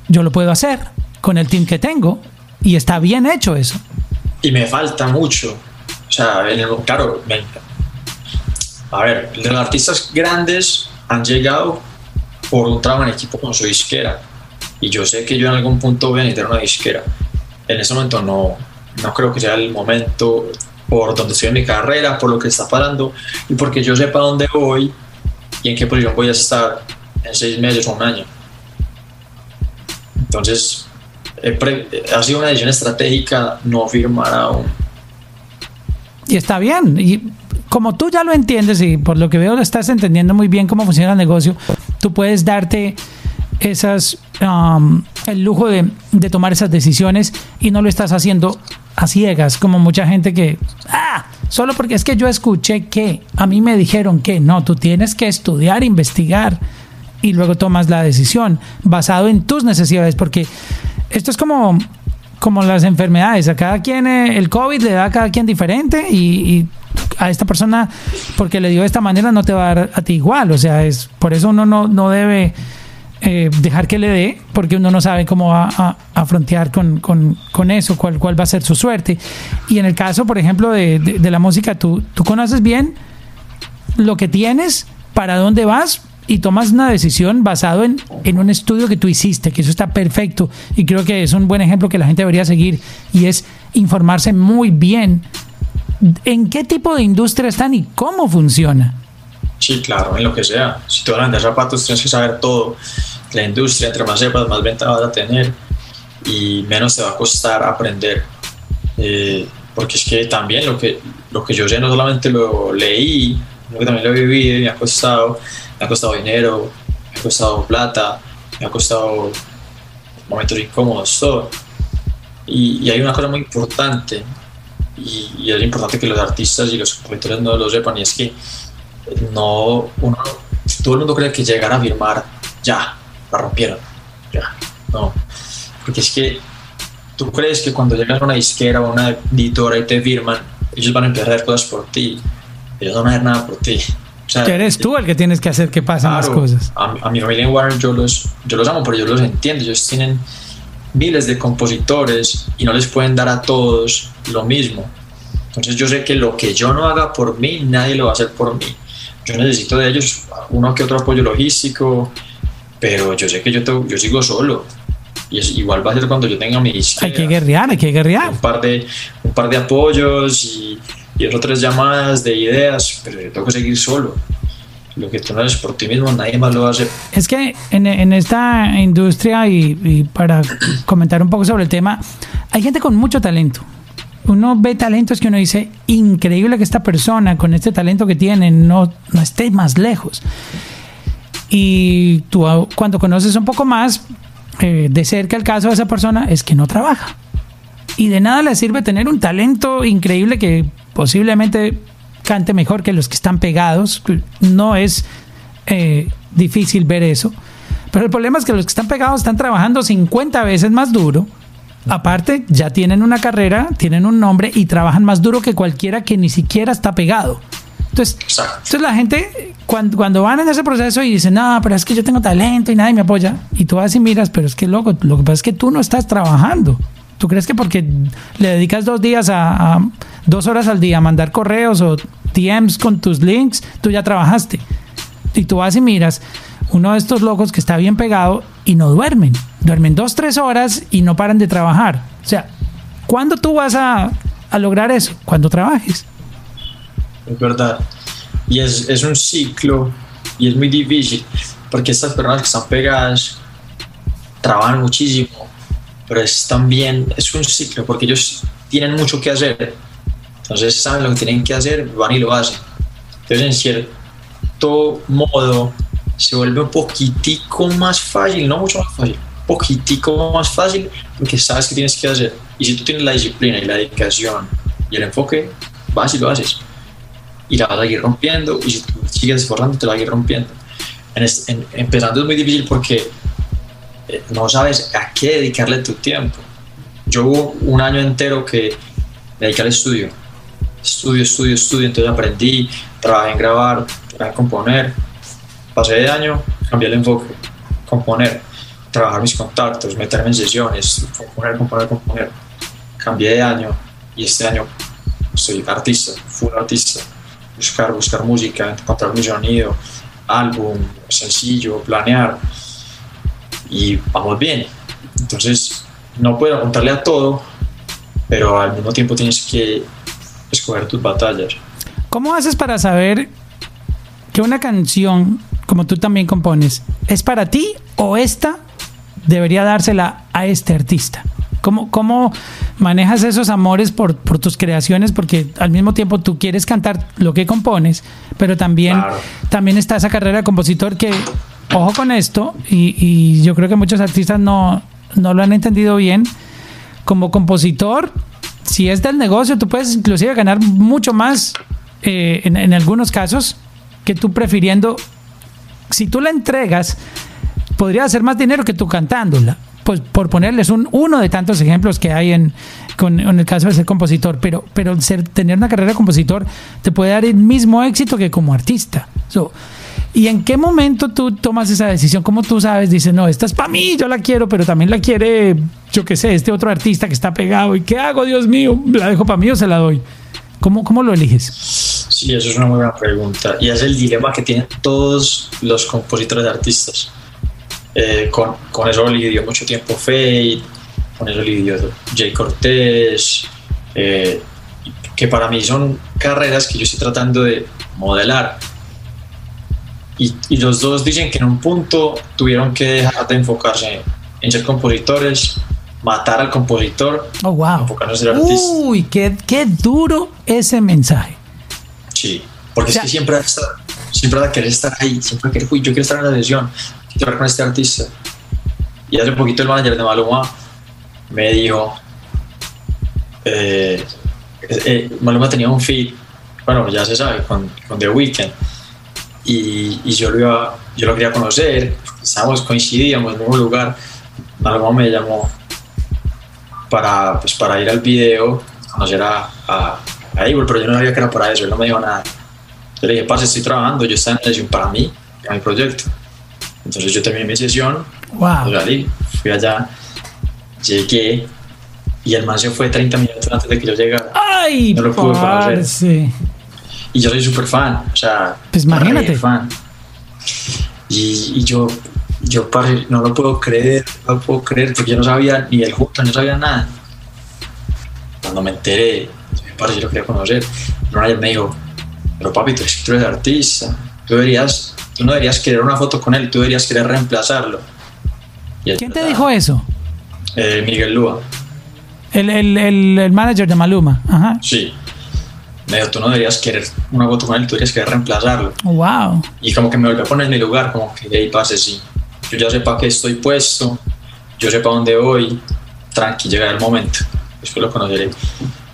yo lo puedo hacer con el team que tengo y está bien hecho eso. y me falta mucho. O sea, claro, me- a ver, los artistas grandes han llegado por un trabajo en equipo con su disquera. Y yo sé que yo en algún punto voy a necesitar una disquera. En ese momento no, no creo que sea el momento por donde estoy en mi carrera, por lo que está pasando y porque yo sepa dónde voy y en qué posición voy a estar en seis meses o un año. Entonces, ha sido una decisión estratégica no firmar aún. Y está bien. Y como tú ya lo entiendes y por lo que veo lo estás entendiendo muy bien cómo funciona el negocio, tú puedes darte esas um, el lujo de, de tomar esas decisiones y no lo estás haciendo a ciegas, como mucha gente que, ah, solo porque es que yo escuché que, a mí me dijeron que, no, tú tienes que estudiar, investigar y luego tomas la decisión basado en tus necesidades, porque esto es como, como las enfermedades, a cada quien eh, el COVID le da a cada quien diferente y, y a esta persona, porque le dio de esta manera, no te va a dar a ti igual, o sea, es por eso uno no, no debe eh, dejar que le dé, porque uno no sabe cómo va a, a frontear con, con, con eso, cuál, cuál va a ser su suerte. Y en el caso, por ejemplo, de, de- la música, tú, tú conoces bien lo que tienes, para dónde vas y tomas una decisión basado en, en un estudio que tú hiciste, que eso está perfecto y creo que es un buen ejemplo que la gente debería seguir y es informarse muy bien en qué tipo de industria están y cómo funciona. Sí, claro, en lo que sea. Si te van a vender zapatos, tienes que saber todo. La industria, entre más sepas, más venta vas a tener y menos te va a costar aprender. Eh, porque es que también lo que, lo que yo sé no solamente lo leí, sino que también lo y me ha costado, me ha costado dinero, me ha costado plata, me ha costado momentos incómodos, todo. Y, y hay una cosa muy importante, y, y es importante que los artistas y los compositores no lo sepan, y es que no, uno, todo el mundo cree que llegar a firmar, ya, la rompieron, ya, no, porque es que tú crees que cuando llegas a una disquera o una editora y te firman, ellos van a empezar a hacer cosas por ti, ellos no van a hacer nada por ti. O sea, Que eres tú el que tienes que hacer que pasen las Claro, cosas. A, a mi familia en Warner yo los, yo los amo, pero yo los entiendo. Ellos tienen miles de compositores y no les pueden dar a todos lo mismo. Entonces yo sé que lo que yo no haga por mí, nadie lo va a hacer por mí. Yo necesito de ellos uno que otro apoyo logístico, pero yo sé que yo, yo sigo solo. Y es, igual va a ser cuando yo tenga mi disquera Hay que guerrear, hay que guerrear. un par de, un par de apoyos y, y dos o tres llamadas de ideas, pero yo tengo que seguir solo. Lo que tú no haces por ti mismo, nadie más lo hacer. Es que en, en esta industria, y, y para comentar un poco sobre el tema, hay gente con mucho talento. Uno ve talentos que uno dice, increíble que esta persona con este talento que tiene no, no esté más lejos. Y tú ah, cuando conoces un poco más eh, de cerca el caso de esa persona es que no trabaja. Y de nada le sirve tener un talento increíble que posiblemente cante mejor que los que están pegados. No es eh, difícil ver eso. Pero el problema es que los que están pegados están trabajando 50 veces más duro. Aparte, ya tienen una carrera, tienen un nombre y trabajan más duro que cualquiera que ni siquiera está pegado. Entonces, entonces la gente, cuando, cuando van en ese proceso y dicen, no, pero es que yo tengo talento y nadie me apoya, y tú vas y miras, pero es que loco, lo que pasa es que tú no estás trabajando. ¿Tú crees que porque le dedicas dos días a, a dos horas al día a mandar correos o DMs con tus links, tú ya trabajaste? Y tú vas y miras uno de estos locos que está bien pegado y no duermen. Duermen dos, tres horas y no paran de trabajar. O sea, ¿cuándo tú vas a, a lograr eso? Cuando trabajes. Es verdad. Y es, es un ciclo y es muy difícil porque estas personas que están pegadas trabajan muchísimo, pero es también, es un ciclo porque ellos tienen mucho que hacer. Entonces saben lo que tienen que hacer, van y lo hacen. Entonces en cierto modo se vuelve un poquitico más fácil, no mucho más fácil, poquitico más fácil porque sabes que tienes que hacer. Y si tú tienes la disciplina y la dedicación y el enfoque, vas y lo haces. Y la vas a ir rompiendo y si tú sigues esforzando te la vas a ir rompiendo. En este- en- empezando es muy difícil porque eh, no sabes a qué dedicarle tu tiempo. Yo hubo un año entero que dediqué al estudio. Estudio, estudio, estudio, entonces aprendí, trabajé en grabar, trabajé en componer. Pasé de año, cambié el enfoque, componer, trabajar mis contactos, meterme en sesiones, componer, componer, componer. Cambié de año y este año soy artista, full artista. Buscar, buscar música, encontrar mi sonido, álbum, sencillo, planear y vamos bien. Entonces, no puedo apuntarle a todo, pero al mismo tiempo tienes que escoger tus batallas. ¿Cómo haces para saber que una canción, como tú también compones, es para ti o esta debería dársela a este artista? ¿Cómo, cómo manejas esos amores por, por tus creaciones? Porque al mismo tiempo tú quieres cantar lo que compones, pero también, Claro. también está esa carrera de compositor que, ojo con esto, y, y yo creo que muchos artistas no, no lo han entendido bien. Como compositor, si es del negocio, tú puedes inclusive ganar mucho más eh, en, en algunos casos que tú prefiriendo, si tú la entregas, podría hacer más dinero que tú cantándola. Pues por ponerles un, uno de tantos ejemplos que hay en, con- en el caso de ser compositor, pero, pero ser, tener una carrera de compositor te puede dar el mismo éxito que como artista. ¿Y en qué momento tú tomas esa decisión? ¿Cómo tú sabes? Dices, no, esta es para mí, yo la quiero, pero también la quiere, yo qué sé, este otro artista que está pegado. ¿Y qué hago, Dios mío? ¿La dejo para mí o se la doy? ¿Cómo, cómo lo eliges? Sí, eso es una muy buena pregunta. Y es el dilema que tienen todos los compositores de artistas. Eh, con, con eso lidió mucho tiempo Fade, con eso lidió Jay Cortés, eh, que para mí son carreras que yo estoy tratando de modelar. Y, y los dos dicen que en un punto tuvieron que dejar de enfocarse en ser compositores, matar al compositor, Oh, wow. enfocarse en ser artista. Uy, qué, qué duro ese mensaje. Sí, porque O sea- es que siempre siempre a querer estar ahí, siempre a querer, uy, yo quiero estar en la sesión, hablar con este artista. Y hace poquito el manager de Maluma me dijo, eh, eh, Maluma tenía un feed, bueno, ya se sabe, con, con The Weeknd, y, y yo, lo iba, yo lo quería conocer, estábamos, coincidíamos en el mismo lugar, Maluma me llamó para, pues, para ir al video, conocer a, a, a Abel, pero yo no sabía que era para eso, él no me dijo nada. Yo le dije, parce, estoy trabajando, yo estaba en la para mí, para mi proyecto. Entonces yo terminé mi sesión, Wow. salí, fui allá, llegué, y el man se fue 30 minutos antes de que yo llegara. Ay, No lo pude conocer. Y yo soy súper fan, o sea, Pues imagínate. fan. Y, y yo, yo parce, no lo puedo creer, no lo puedo creer, porque yo no sabía ni el junto, no sabía nada. Cuando me enteré, parce, yo lo quería conocer. El manager me dijo, pero papi, tú eres, tú eres artista, tú, deberías, tú no deberías querer una foto con él, tú deberías querer reemplazarlo. Y ¿Quién te verdad. dijo eso? Eh, Miguel Lúa, El, el, el, el manager de Maluma. Ajá. sí. Me dijo, tú no deberías querer una foto con él, tú deberías querer reemplazarlo. Wow. Y como que me volvió a poner en mi lugar, como que ahí pase, sí. Yo ya sé para qué estoy puesto, yo sé para dónde voy, tranqui, llegará el momento. Después lo conoceré.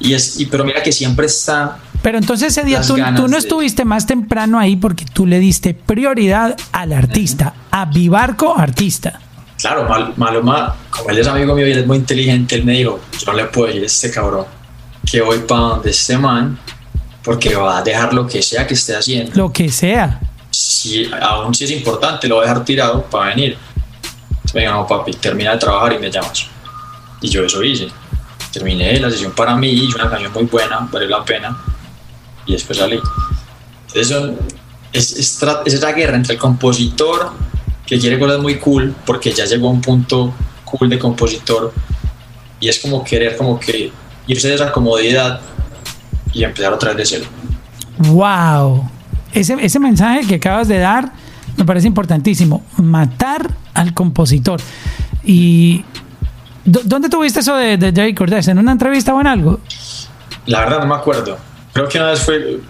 Y es, y, pero mira que siempre está. Pero entonces ese día tú, tú no de- estuviste más temprano ahí porque tú le diste prioridad al artista, a Vivarco artista. Claro, Mal- Maluma, como él es amigo mío y él es muy inteligente, él me dijo: Yo no le puedo decir a este cabrón que voy para donde este man, porque va a dejar lo que sea que esté haciendo. Lo que sea. Si, aún si es importante, lo voy a dejar tirado para venir. Entonces me dijo: No, papi, termina de trabajar y me llamas. Y yo eso hice. terminé la sesión para mí, hice una canción muy buena, valió la pena, y después salí. Entonces son, es, es, es esa guerra entre el compositor que quiere cosas muy cool porque ya llegó a un punto cool de compositor y es como querer como que irse de esa comodidad y empezar otra vez de cero. Wow. Ese, ese mensaje que acabas de dar me parece importantísimo. Matar al compositor. Y ¿dó- ¿dónde tuviste eso de, de Jay Cortés? ¿En una entrevista o en algo? La verdad no me acuerdo. Creo que una vez fue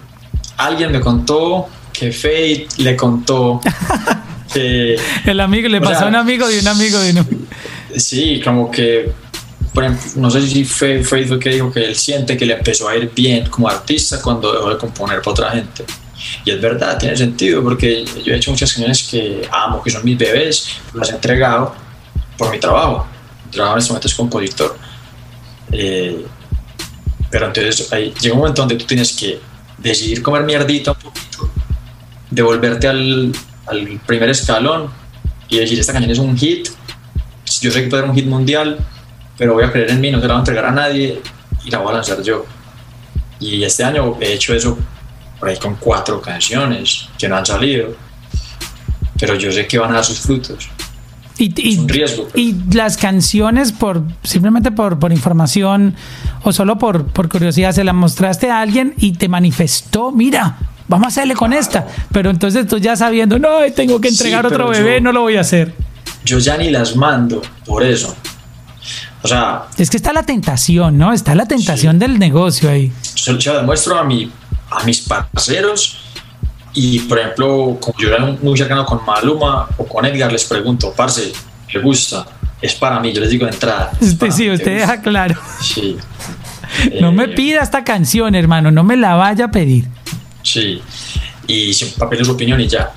alguien me contó que Fate le contó [laughs] que El amigo le pasó sea, a un amigo de un amigo de un Sí, como que, por ejemplo, no sé si fue Facebook que dijo que él siente que le empezó a ir bien como artista cuando dejó de componer para otra gente. Y es verdad, tiene sentido, porque yo he hecho muchas canciones que amo, que son mis bebés, las he entregado por mi trabajo. Mi trabajo en este momento es compositor. Eh, pero entonces ahí llega un momento donde tú tienes que decidir comer mierdita un poquito, devolverte al, al primer escalón y decir, esta canción es un hit, yo sé que puede ser un hit mundial, pero voy a creer en mí, no se la voy a entregar a nadie y la voy a lanzar yo. Y este año he hecho eso por ahí con cuatro canciones que no han salido, pero yo sé que van a dar sus frutos. Y, y- Es un riesgo, pero- y las canciones, por simplemente por, por información o solo por, por curiosidad, se las mostraste a alguien y te manifestó, mira, vamos a hacerle con esta. Pero entonces tú ya sabiendo, no, tengo que Sí, entregar otro pero bebé, yo- no lo voy a hacer. Yo ya ni las mando por eso. O sea, Es que está la tentación, ¿no? Está la tentación del negocio ahí. se, se lo demuestro a, mi, a mis parceros y por ejemplo como yo era muy cercano con Maluma o con Edgar les pregunto parce le gusta es para mí yo les digo de entrada Usted, sí, mí, ¿te usted gusta?". deja claro. sí No Eh, me pida esta canción, hermano, no me la vaya a pedir. sí y sin papel su opinión y ya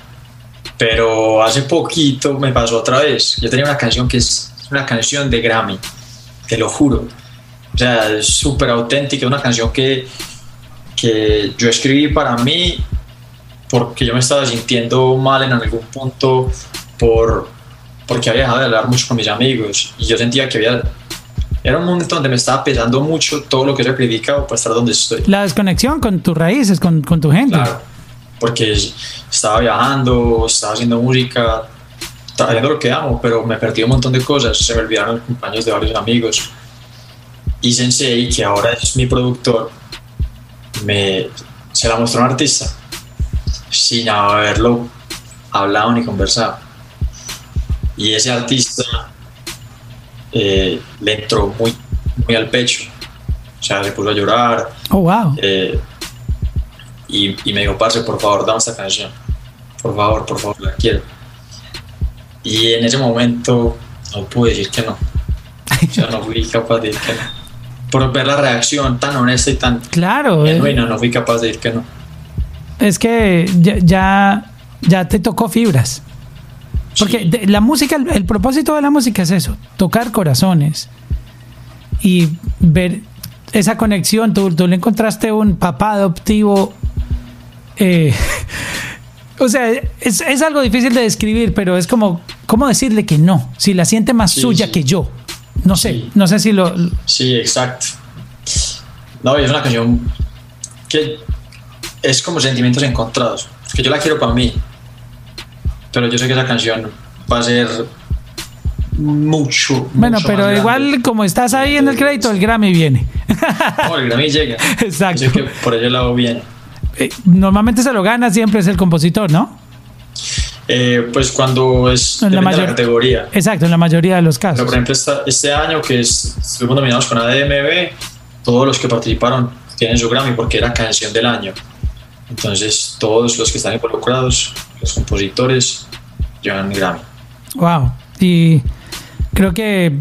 pero hace poquito me pasó otra vez yo tenía una canción que es una canción de Grammy te lo juro o sea es súper auténtica una canción que que yo escribí para mí porque yo me estaba sintiendo mal en algún punto por porque había dejado de hablar mucho con mis amigos y yo sentía que había era un momento donde me estaba pesando mucho todo lo que he sacrificado para estar donde estoy. La desconexión con tus raíces, con, con tu gente. claro porque estaba viajando estaba haciendo música estaba haciendo lo que amo pero me perdí un montón de cosas se me olvidaron los cumpleaños de varios amigos. Y Sensei que ahora es mi productor me se la mostró un artista sin haberlo hablado ni conversado y ese artista eh, le entró muy, muy al pecho o sea se puso a llorar Oh, wow. eh, y, y me dijo, parce, por favor, dame esta canción. Por favor, por favor, la quiero. Y en ese momento no pude decir que no. O sea, no fui capaz de decir que no. Por ver la reacción tan honesta y tan Claro. eh, genuina, no fui capaz de decir que no. Es que ya, ya, ya te tocó fibras. Porque Sí. de- la música, el, el propósito de la música es eso, tocar corazones y ver esa conexión. Tú, tú le encontraste un papá adoptivo. eh, [laughs] o sea, es, es algo difícil de describir, pero es como, ¿cómo decirle que no? Si la siente más Sí, suya sí. que yo. No sé, no sé si lo... Sí, exacto. No, es una canción que es como sentimientos encontrados. Que yo la quiero para mí. Pero yo sé que esa canción va a ser mucho. Bueno, mucho pero igual como estás ahí en el crédito, el Grammy viene. No, el Grammy llega. [laughs] Exacto. Que por ese lado viene. Eh, Normalmente se lo gana siempre es el compositor, ¿no? Eh, pues cuando es En la de categoría. Exacto, en la mayoría de los Pero casos. por ejemplo, esta- este año que es- estuvimos nominados con ADMB, todos los que participaron tienen su Grammy porque era canción del año. Entonces, todos los que están involucrados, los compositores, llevan Grammy. Wow. Y creo que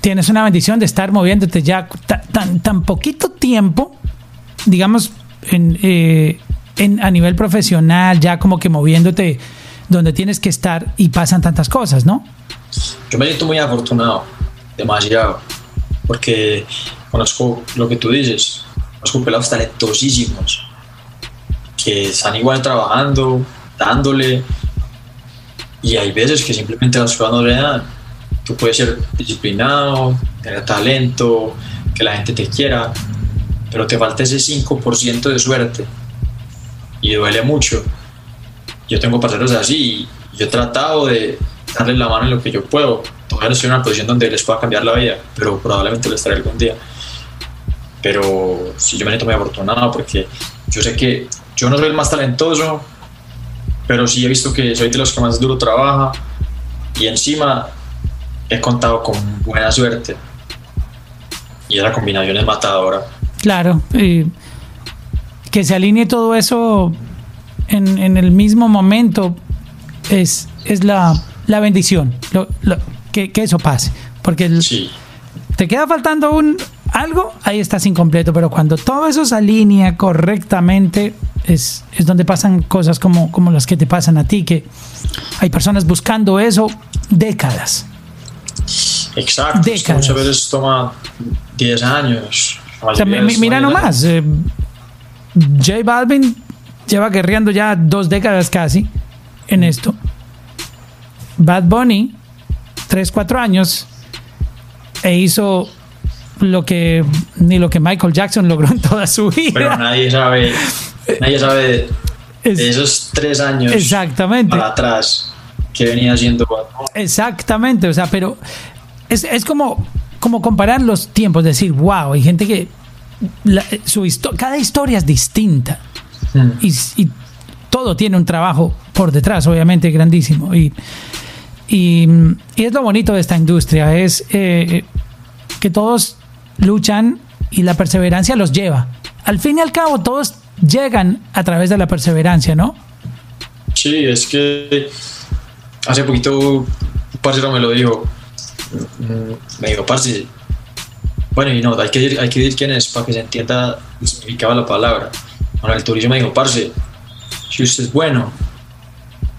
tienes una bendición de estar moviéndote ya ta- tan, tan poquito tiempo, digamos, en, eh, en- a nivel profesional, ya como que moviéndote donde tienes que estar y pasan tantas cosas, ¿no? Yo me siento muy afortunado, demasiado, porque conozco lo que tú dices, conozco pelados talentosísimos que están igual trabajando, dándole, y hay veces que simplemente las cosas no le dan. Tú puedes ser disciplinado, tener talento, que la gente te quiera, pero te falta ese 5% de suerte y duele mucho. Yo tengo parceros así y yo he tratado de darle la mano en lo que yo puedo. Todavía no estoy en una posición donde les pueda cambiar la vida, pero probablemente lo estaré algún día. Pero sí, yo me siento muy afortunado porque yo sé que yo no soy el más talentoso, pero sí he visto que soy de los que más duro trabaja y encima he contado con buena suerte. Y esa combinación es matadora. Claro, y que se alinee todo eso en, en el mismo momento es, es la, la bendición, lo- lo- que, que eso pase. Porque el- Sí, te queda faltando un algo, ahí estás incompleto, pero cuando todo eso se alinea correctamente, es, es donde pasan cosas como, como las que te pasan a ti, que hay personas buscando eso décadas. exacto. Décadas. muchas veces toma 10 años. O sea, mira nomás, eh, J Balvin lleva guerreando ya dos décadas casi en esto. Bad Bunny, tres, cuatro años, e hizo lo que ni lo que Michael Jackson logró en toda su Pero vida. nadie sabe, nadie sabe de, Es- de esos tres años Exactamente. para atrás que venía Bunny. Exactamente, o sea, pero es, es como, como comparar los tiempos, decir, wow, hay gente que la- su histo- cada historia es distinta Mm. y, y todo tiene un trabajo por detrás, obviamente, grandísimo. Y, y, y es lo bonito de esta industria, es eh, que todos luchan y la perseverancia los lleva. Al fin y al cabo, todos llegan a través de la perseverancia, ¿no? Sí, es que hace poquito un parcero me lo dijo. Mm, Me dijo, parce, bueno, y no, hay que, hay que decir quién es para que se entienda el significado de la palabra. Bueno, el turismo me dijo, parce, si usted es bueno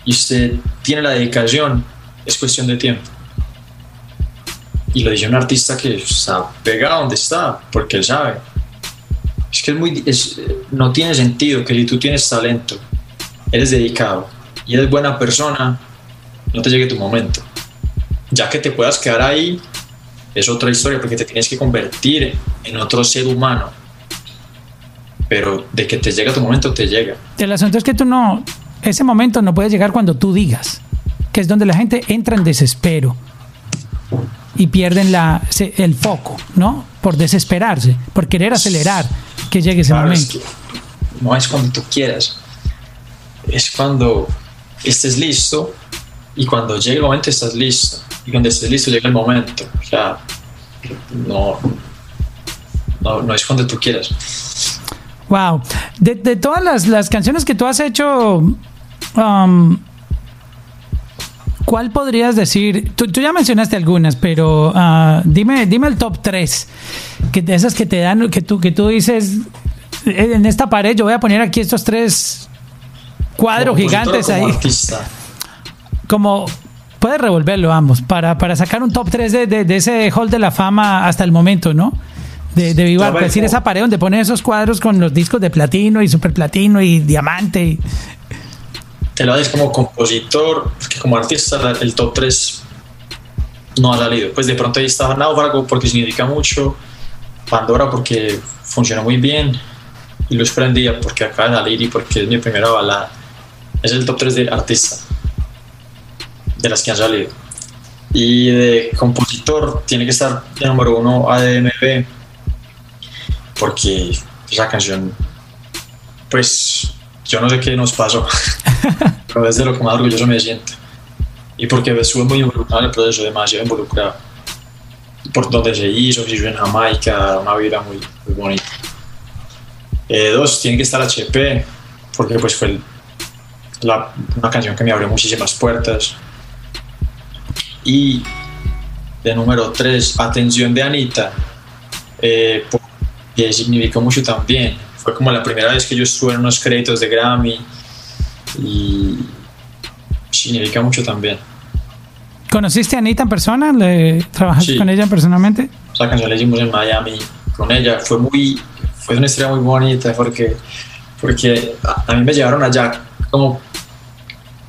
y usted tiene la dedicación, es cuestión de tiempo. Y lo dice un artista que está pegado donde está, porque él sabe. Es que no tiene sentido que si tú tienes talento, eres dedicado y eres buena persona, no te llegue tu momento. Ya que te puedas quedar ahí, es otra historia, porque te tienes que convertir en otro ser humano. Pero de que te llega tu momento, te llega. El asunto es que tú no, ese momento no puede llegar cuando tú digas, que es donde la gente entra en desespero y pierden la, el foco, ¿no? Por desesperarse, por querer acelerar que llegue ese Claro, es momento. que no es cuando tú quieras, es cuando estés listo y cuando llegue el momento estás listo. Y cuando estés listo llega el momento. O sea, no, no, no es cuando tú quieras. Wow. De, de todas las, las canciones que tú has hecho, um, ¿cuál podrías decir? Tú, tú ya mencionaste algunas, pero ah, dime, dime el top 3. Que, de esas que te dan, que tú, que tú dices, "Eh, en esta pared yo voy a poner aquí estos tres cuadros Como gigantes como ahí. artista. Como puedes revolverlo ambos para, para sacar un top 3 de, de- de ese hall de la fama hasta el momento, ¿no? De, de Vivar, decir como- esa pared donde ponen esos cuadros con los discos de platino y super platino y diamante. y- Haces como compositor, porque como artista el top 3 no ha salido. Pues de pronto ahí estaba Náufrago porque significa mucho, Pandora porque funcionó muy bien y Luz Prendida porque acaba de salir y porque es mi primera balada. Es el top 3 de artista, de las que han salido. Y de compositor tiene que estar de número uno ADMB porque esa canción, pues yo no sé qué nos pasó, [laughs] pero es de lo que más orgulloso me siento. Y porque estuve muy involucrado en el proceso, demasiado involucrado. Por donde se hizo, se hizo en Jamaica, una vida muy, muy bonita. Eh, dos, tiene que estar HP, porque pues fue el- la- una canción que me abrió muchísimas puertas. Y de número tres, Atención de Anita, eh, porque significó mucho también. Fue como la primera vez que yo estuve en unos créditos de Grammy y significa mucho también. ¿Conociste a Anita en persona? ¿Le trabajaste Sí. con ella personalmente? Esa canción la hicimos en Miami con ella. Fue muy, fue una historia muy bonita porque, porque a, a mí me llevaron allá como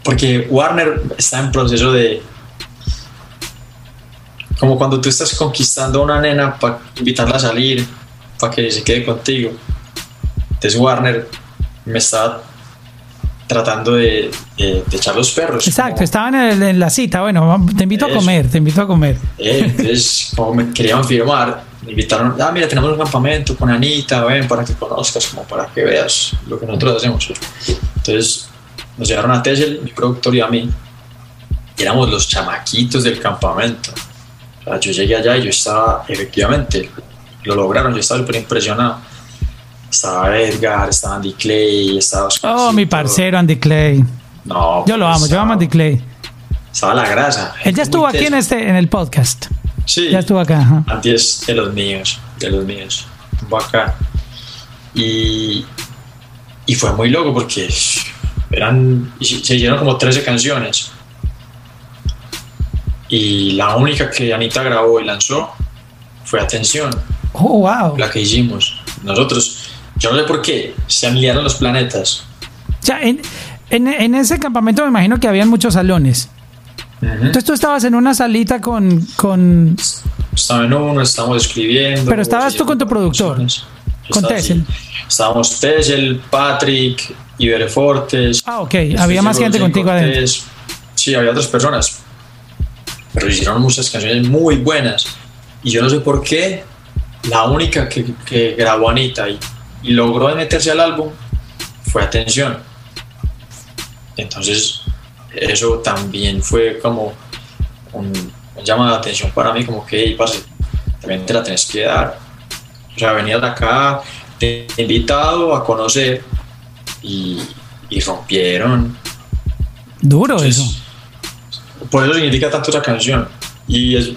porque Warner está en proceso de como cuando tú estás conquistando a una nena para invitarla a salir, para que se quede contigo. Entonces Warner me estaba tratando de, de- de echar los perros. Exacto, como- estaban en, en la cita. Bueno, te invito a Eso. comer, te invito a comer. Eh, entonces, [laughs] como me querían firmar, me invitaron, ah, mira, tenemos un campamento con Anita, ven para que conozcas, como para que veas lo que nosotros hacemos. Entonces, nos llevaron a Tessel, mi productor y a mí, y éramos los chamaquitos del campamento. O sea, yo llegué allá y yo estaba, efectivamente, lo lograron, yo estaba súper impresionado. Estaba Edgar, estaba Andy Clay, estaba Oh, Oscarcito. mi parcero Andy Clay. No, Yo lo amo, yo amo a Andy Clay. Estaba la grasa. Él ya estuvo aquí en este en el podcast. Sí. Ya estuvo acá. ajá. Andy es de los míos, de los míos. Bacán. Y, y fue muy loco porque eran, se hicieron como 13 canciones. Y la única que Anita grabó y lanzó fue Atención, Oh, wow. la que hicimos. Nosotros, yo no sé por qué, se alinearon los planetas. O sea, en, en- en ese campamento me imagino que habían muchos salones. Entonces tú estabas en una salita con, con Estaba en uno, estábamos escribiendo. Pero estabas tú con tu productor, con Tessel. Estábamos Tessel, Patrick, Iberefortes. Ah, ok. Había más gente contigo adentro. Sí, había otras personas. Pero hicieron muchas canciones muy buenas. Y yo no sé por qué, la única que, que grabó Anita y, y logró meterse al álbum fue Atención. Entonces, eso también fue como un, un llamado de atención para mí, como que, hey, parce, también te la tenés que dar. O sea, venías acá, te he invitado a conocer y, y rompieron. Duro Entonces, eso. Por eso significa tanto esa canción. Y es,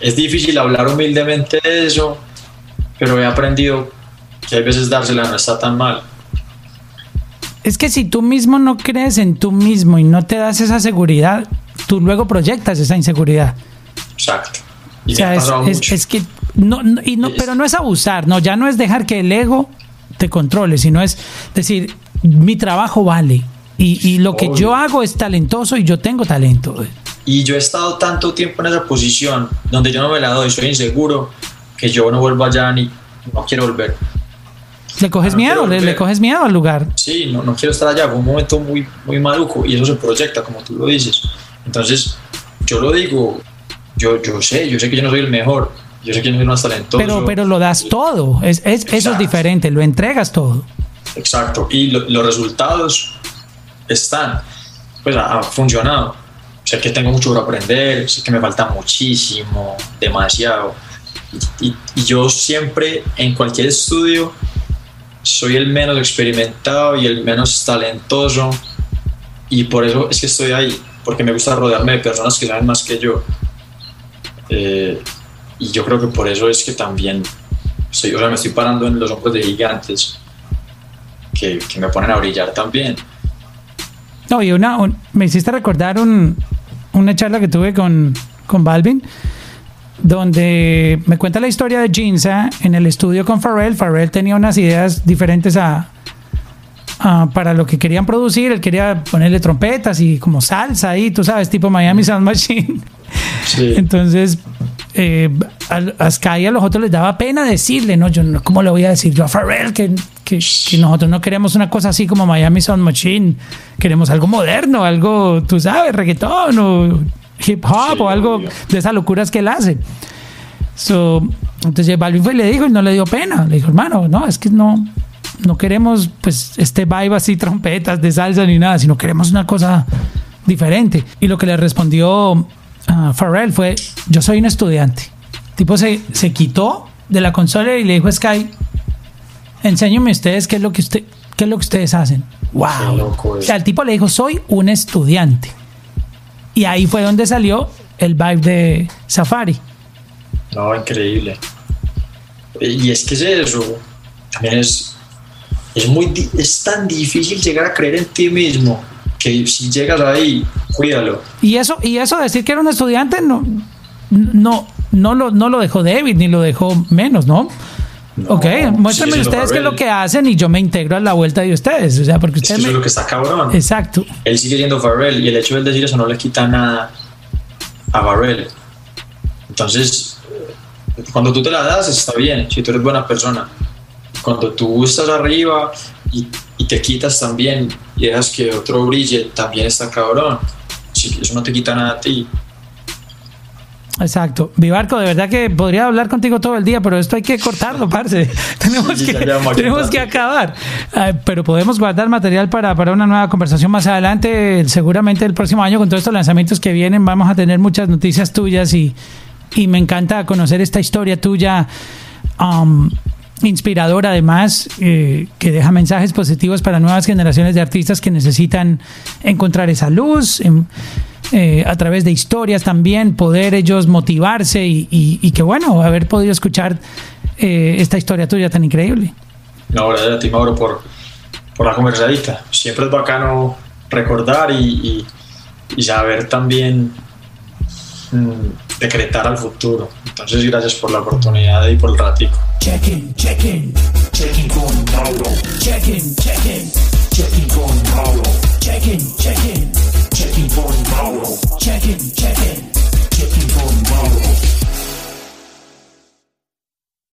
es difícil hablar humildemente de eso, pero he aprendido que hay veces dársela no está tan mal. Es que si tú mismo no crees en tú mismo y no te das esa seguridad, tú luego proyectas esa inseguridad. Exacto. Y O sea, es, es- es que no, no- y no, pero no es abusar, no, ya no es dejar que el ego te controle, sino es decir, mi trabajo vale y, y lo que yo hago es talentoso y yo tengo talento. Y yo he estado tanto tiempo en esa posición donde yo no me la doy, soy inseguro, que yo no vuelvo allá ni no quiero volver. Le coges no miedo, le, le coges miedo al lugar. Sí, no, no quiero estar allá, fue un momento muy, muy maluco y eso se proyecta, como tú lo dices. Entonces, yo lo digo, yo, yo sé, yo sé que yo no soy el mejor, yo sé que yo no soy el más talentoso. Pero, pero lo das todo, es, es- eso es diferente, lo entregas todo. Exacto, y lo- los resultados están, pues ha, ha funcionado. Sé que tengo mucho por aprender, sé que me falta muchísimo, demasiado. Y, y- y yo siempre, en cualquier estudio, soy el menos experimentado y el menos talentoso. Y por eso es que estoy ahí, porque me gusta rodearme de personas que saben más que yo. Eh, y yo creo que por eso es que también estoy, o sea, me estoy parando en los hombros de gigantes que, que me ponen a brillar también. No, y una, un- me hiciste recordar un- una charla que tuve con, con Balvin, donde me cuenta la historia de Jinza en el estudio con Pharrell. Pharrell tenía unas ideas diferentes a, a- para lo que querían producir. Él quería ponerle trompetas y como salsa ahí, tú sabes, tipo Miami Sound Machine. Sí. Entonces, eh, a, a Sky y a los otros les daba pena decirle, ¿no? Yo ¿cómo le voy a decir yo a Pharrell que, que, que nosotros no queremos una cosa así como Miami Sound Machine? Queremos algo moderno, algo, tú sabes, reggaetón o hip hop Sí, o algo obvio. de esas locuras que él hace. So, entonces Balvin fue y le dijo y no le dio pena. Le dijo, hermano, no, es que no, no queremos pues este vibe así, trompetas de salsa ni nada, sino queremos una cosa diferente. Y lo que le respondió a Pharrell fue, yo soy un estudiante. El tipo se, se quitó de la consola y le dijo a Sky, enséñenme ustedes qué es lo que usted, qué es lo que ustedes hacen. Wow. Loco o eso. sea, el tipo le dijo, soy un estudiante. Y ahí fue donde salió el vibe de Safari. No, increíble. Y es que es eso. También es, es, muy, es tan difícil llegar a creer en ti mismo que si llegas ahí, cuídalo. Y eso, y eso decir que era un estudiante no, no, no, lo, no lo dejó débil ni lo dejó menos, ¿no? No, ok, siendo ustedes qué es lo que hacen y yo me integro a la vuelta de ustedes. O sea, porque Es que ustedes eso es me- lo que está cabrón. Exacto. Él sigue siendo Pharrell y el hecho de él decir eso no le quita nada a Pharrell. Entonces, cuando tú te la das está bien, si tú eres buena persona. Cuando tú estás arriba y, y te quitas también y dejas que otro brille, también está cabrón. Si eso no te quita nada a ti. Exacto. Vivarco, de verdad que podría hablar contigo todo el día, pero esto hay que cortarlo, [laughs] parce. [laughs] tenemos, Sí, que, tenemos que acabar. Pero podemos guardar material para, para una nueva conversación más adelante. Seguramente el próximo año, con todos estos lanzamientos que vienen, vamos a tener muchas noticias tuyas y, y me encanta conocer esta historia tuya. um, inspiradora además, eh, que deja mensajes positivos para nuevas generaciones de artistas que necesitan encontrar esa luz, en- eh, a través de historias también, poder ellos motivarse y, y- y que bueno, haber podido escuchar eh, esta historia tuya tan increíble. No, gracias a ti, Mauro, por, por la conversadita. Siempre es bacano recordar y, y- y saber también mm, decretar al futuro. Entonces, gracias por la oportunidad y por el ratico. Check-in, check-in, check-in con Mauro. Check-in, check-in, check-in con Mauro. Check-in, check-in, check-in con Mauro. Check-in, check-in, check-in con Mauro.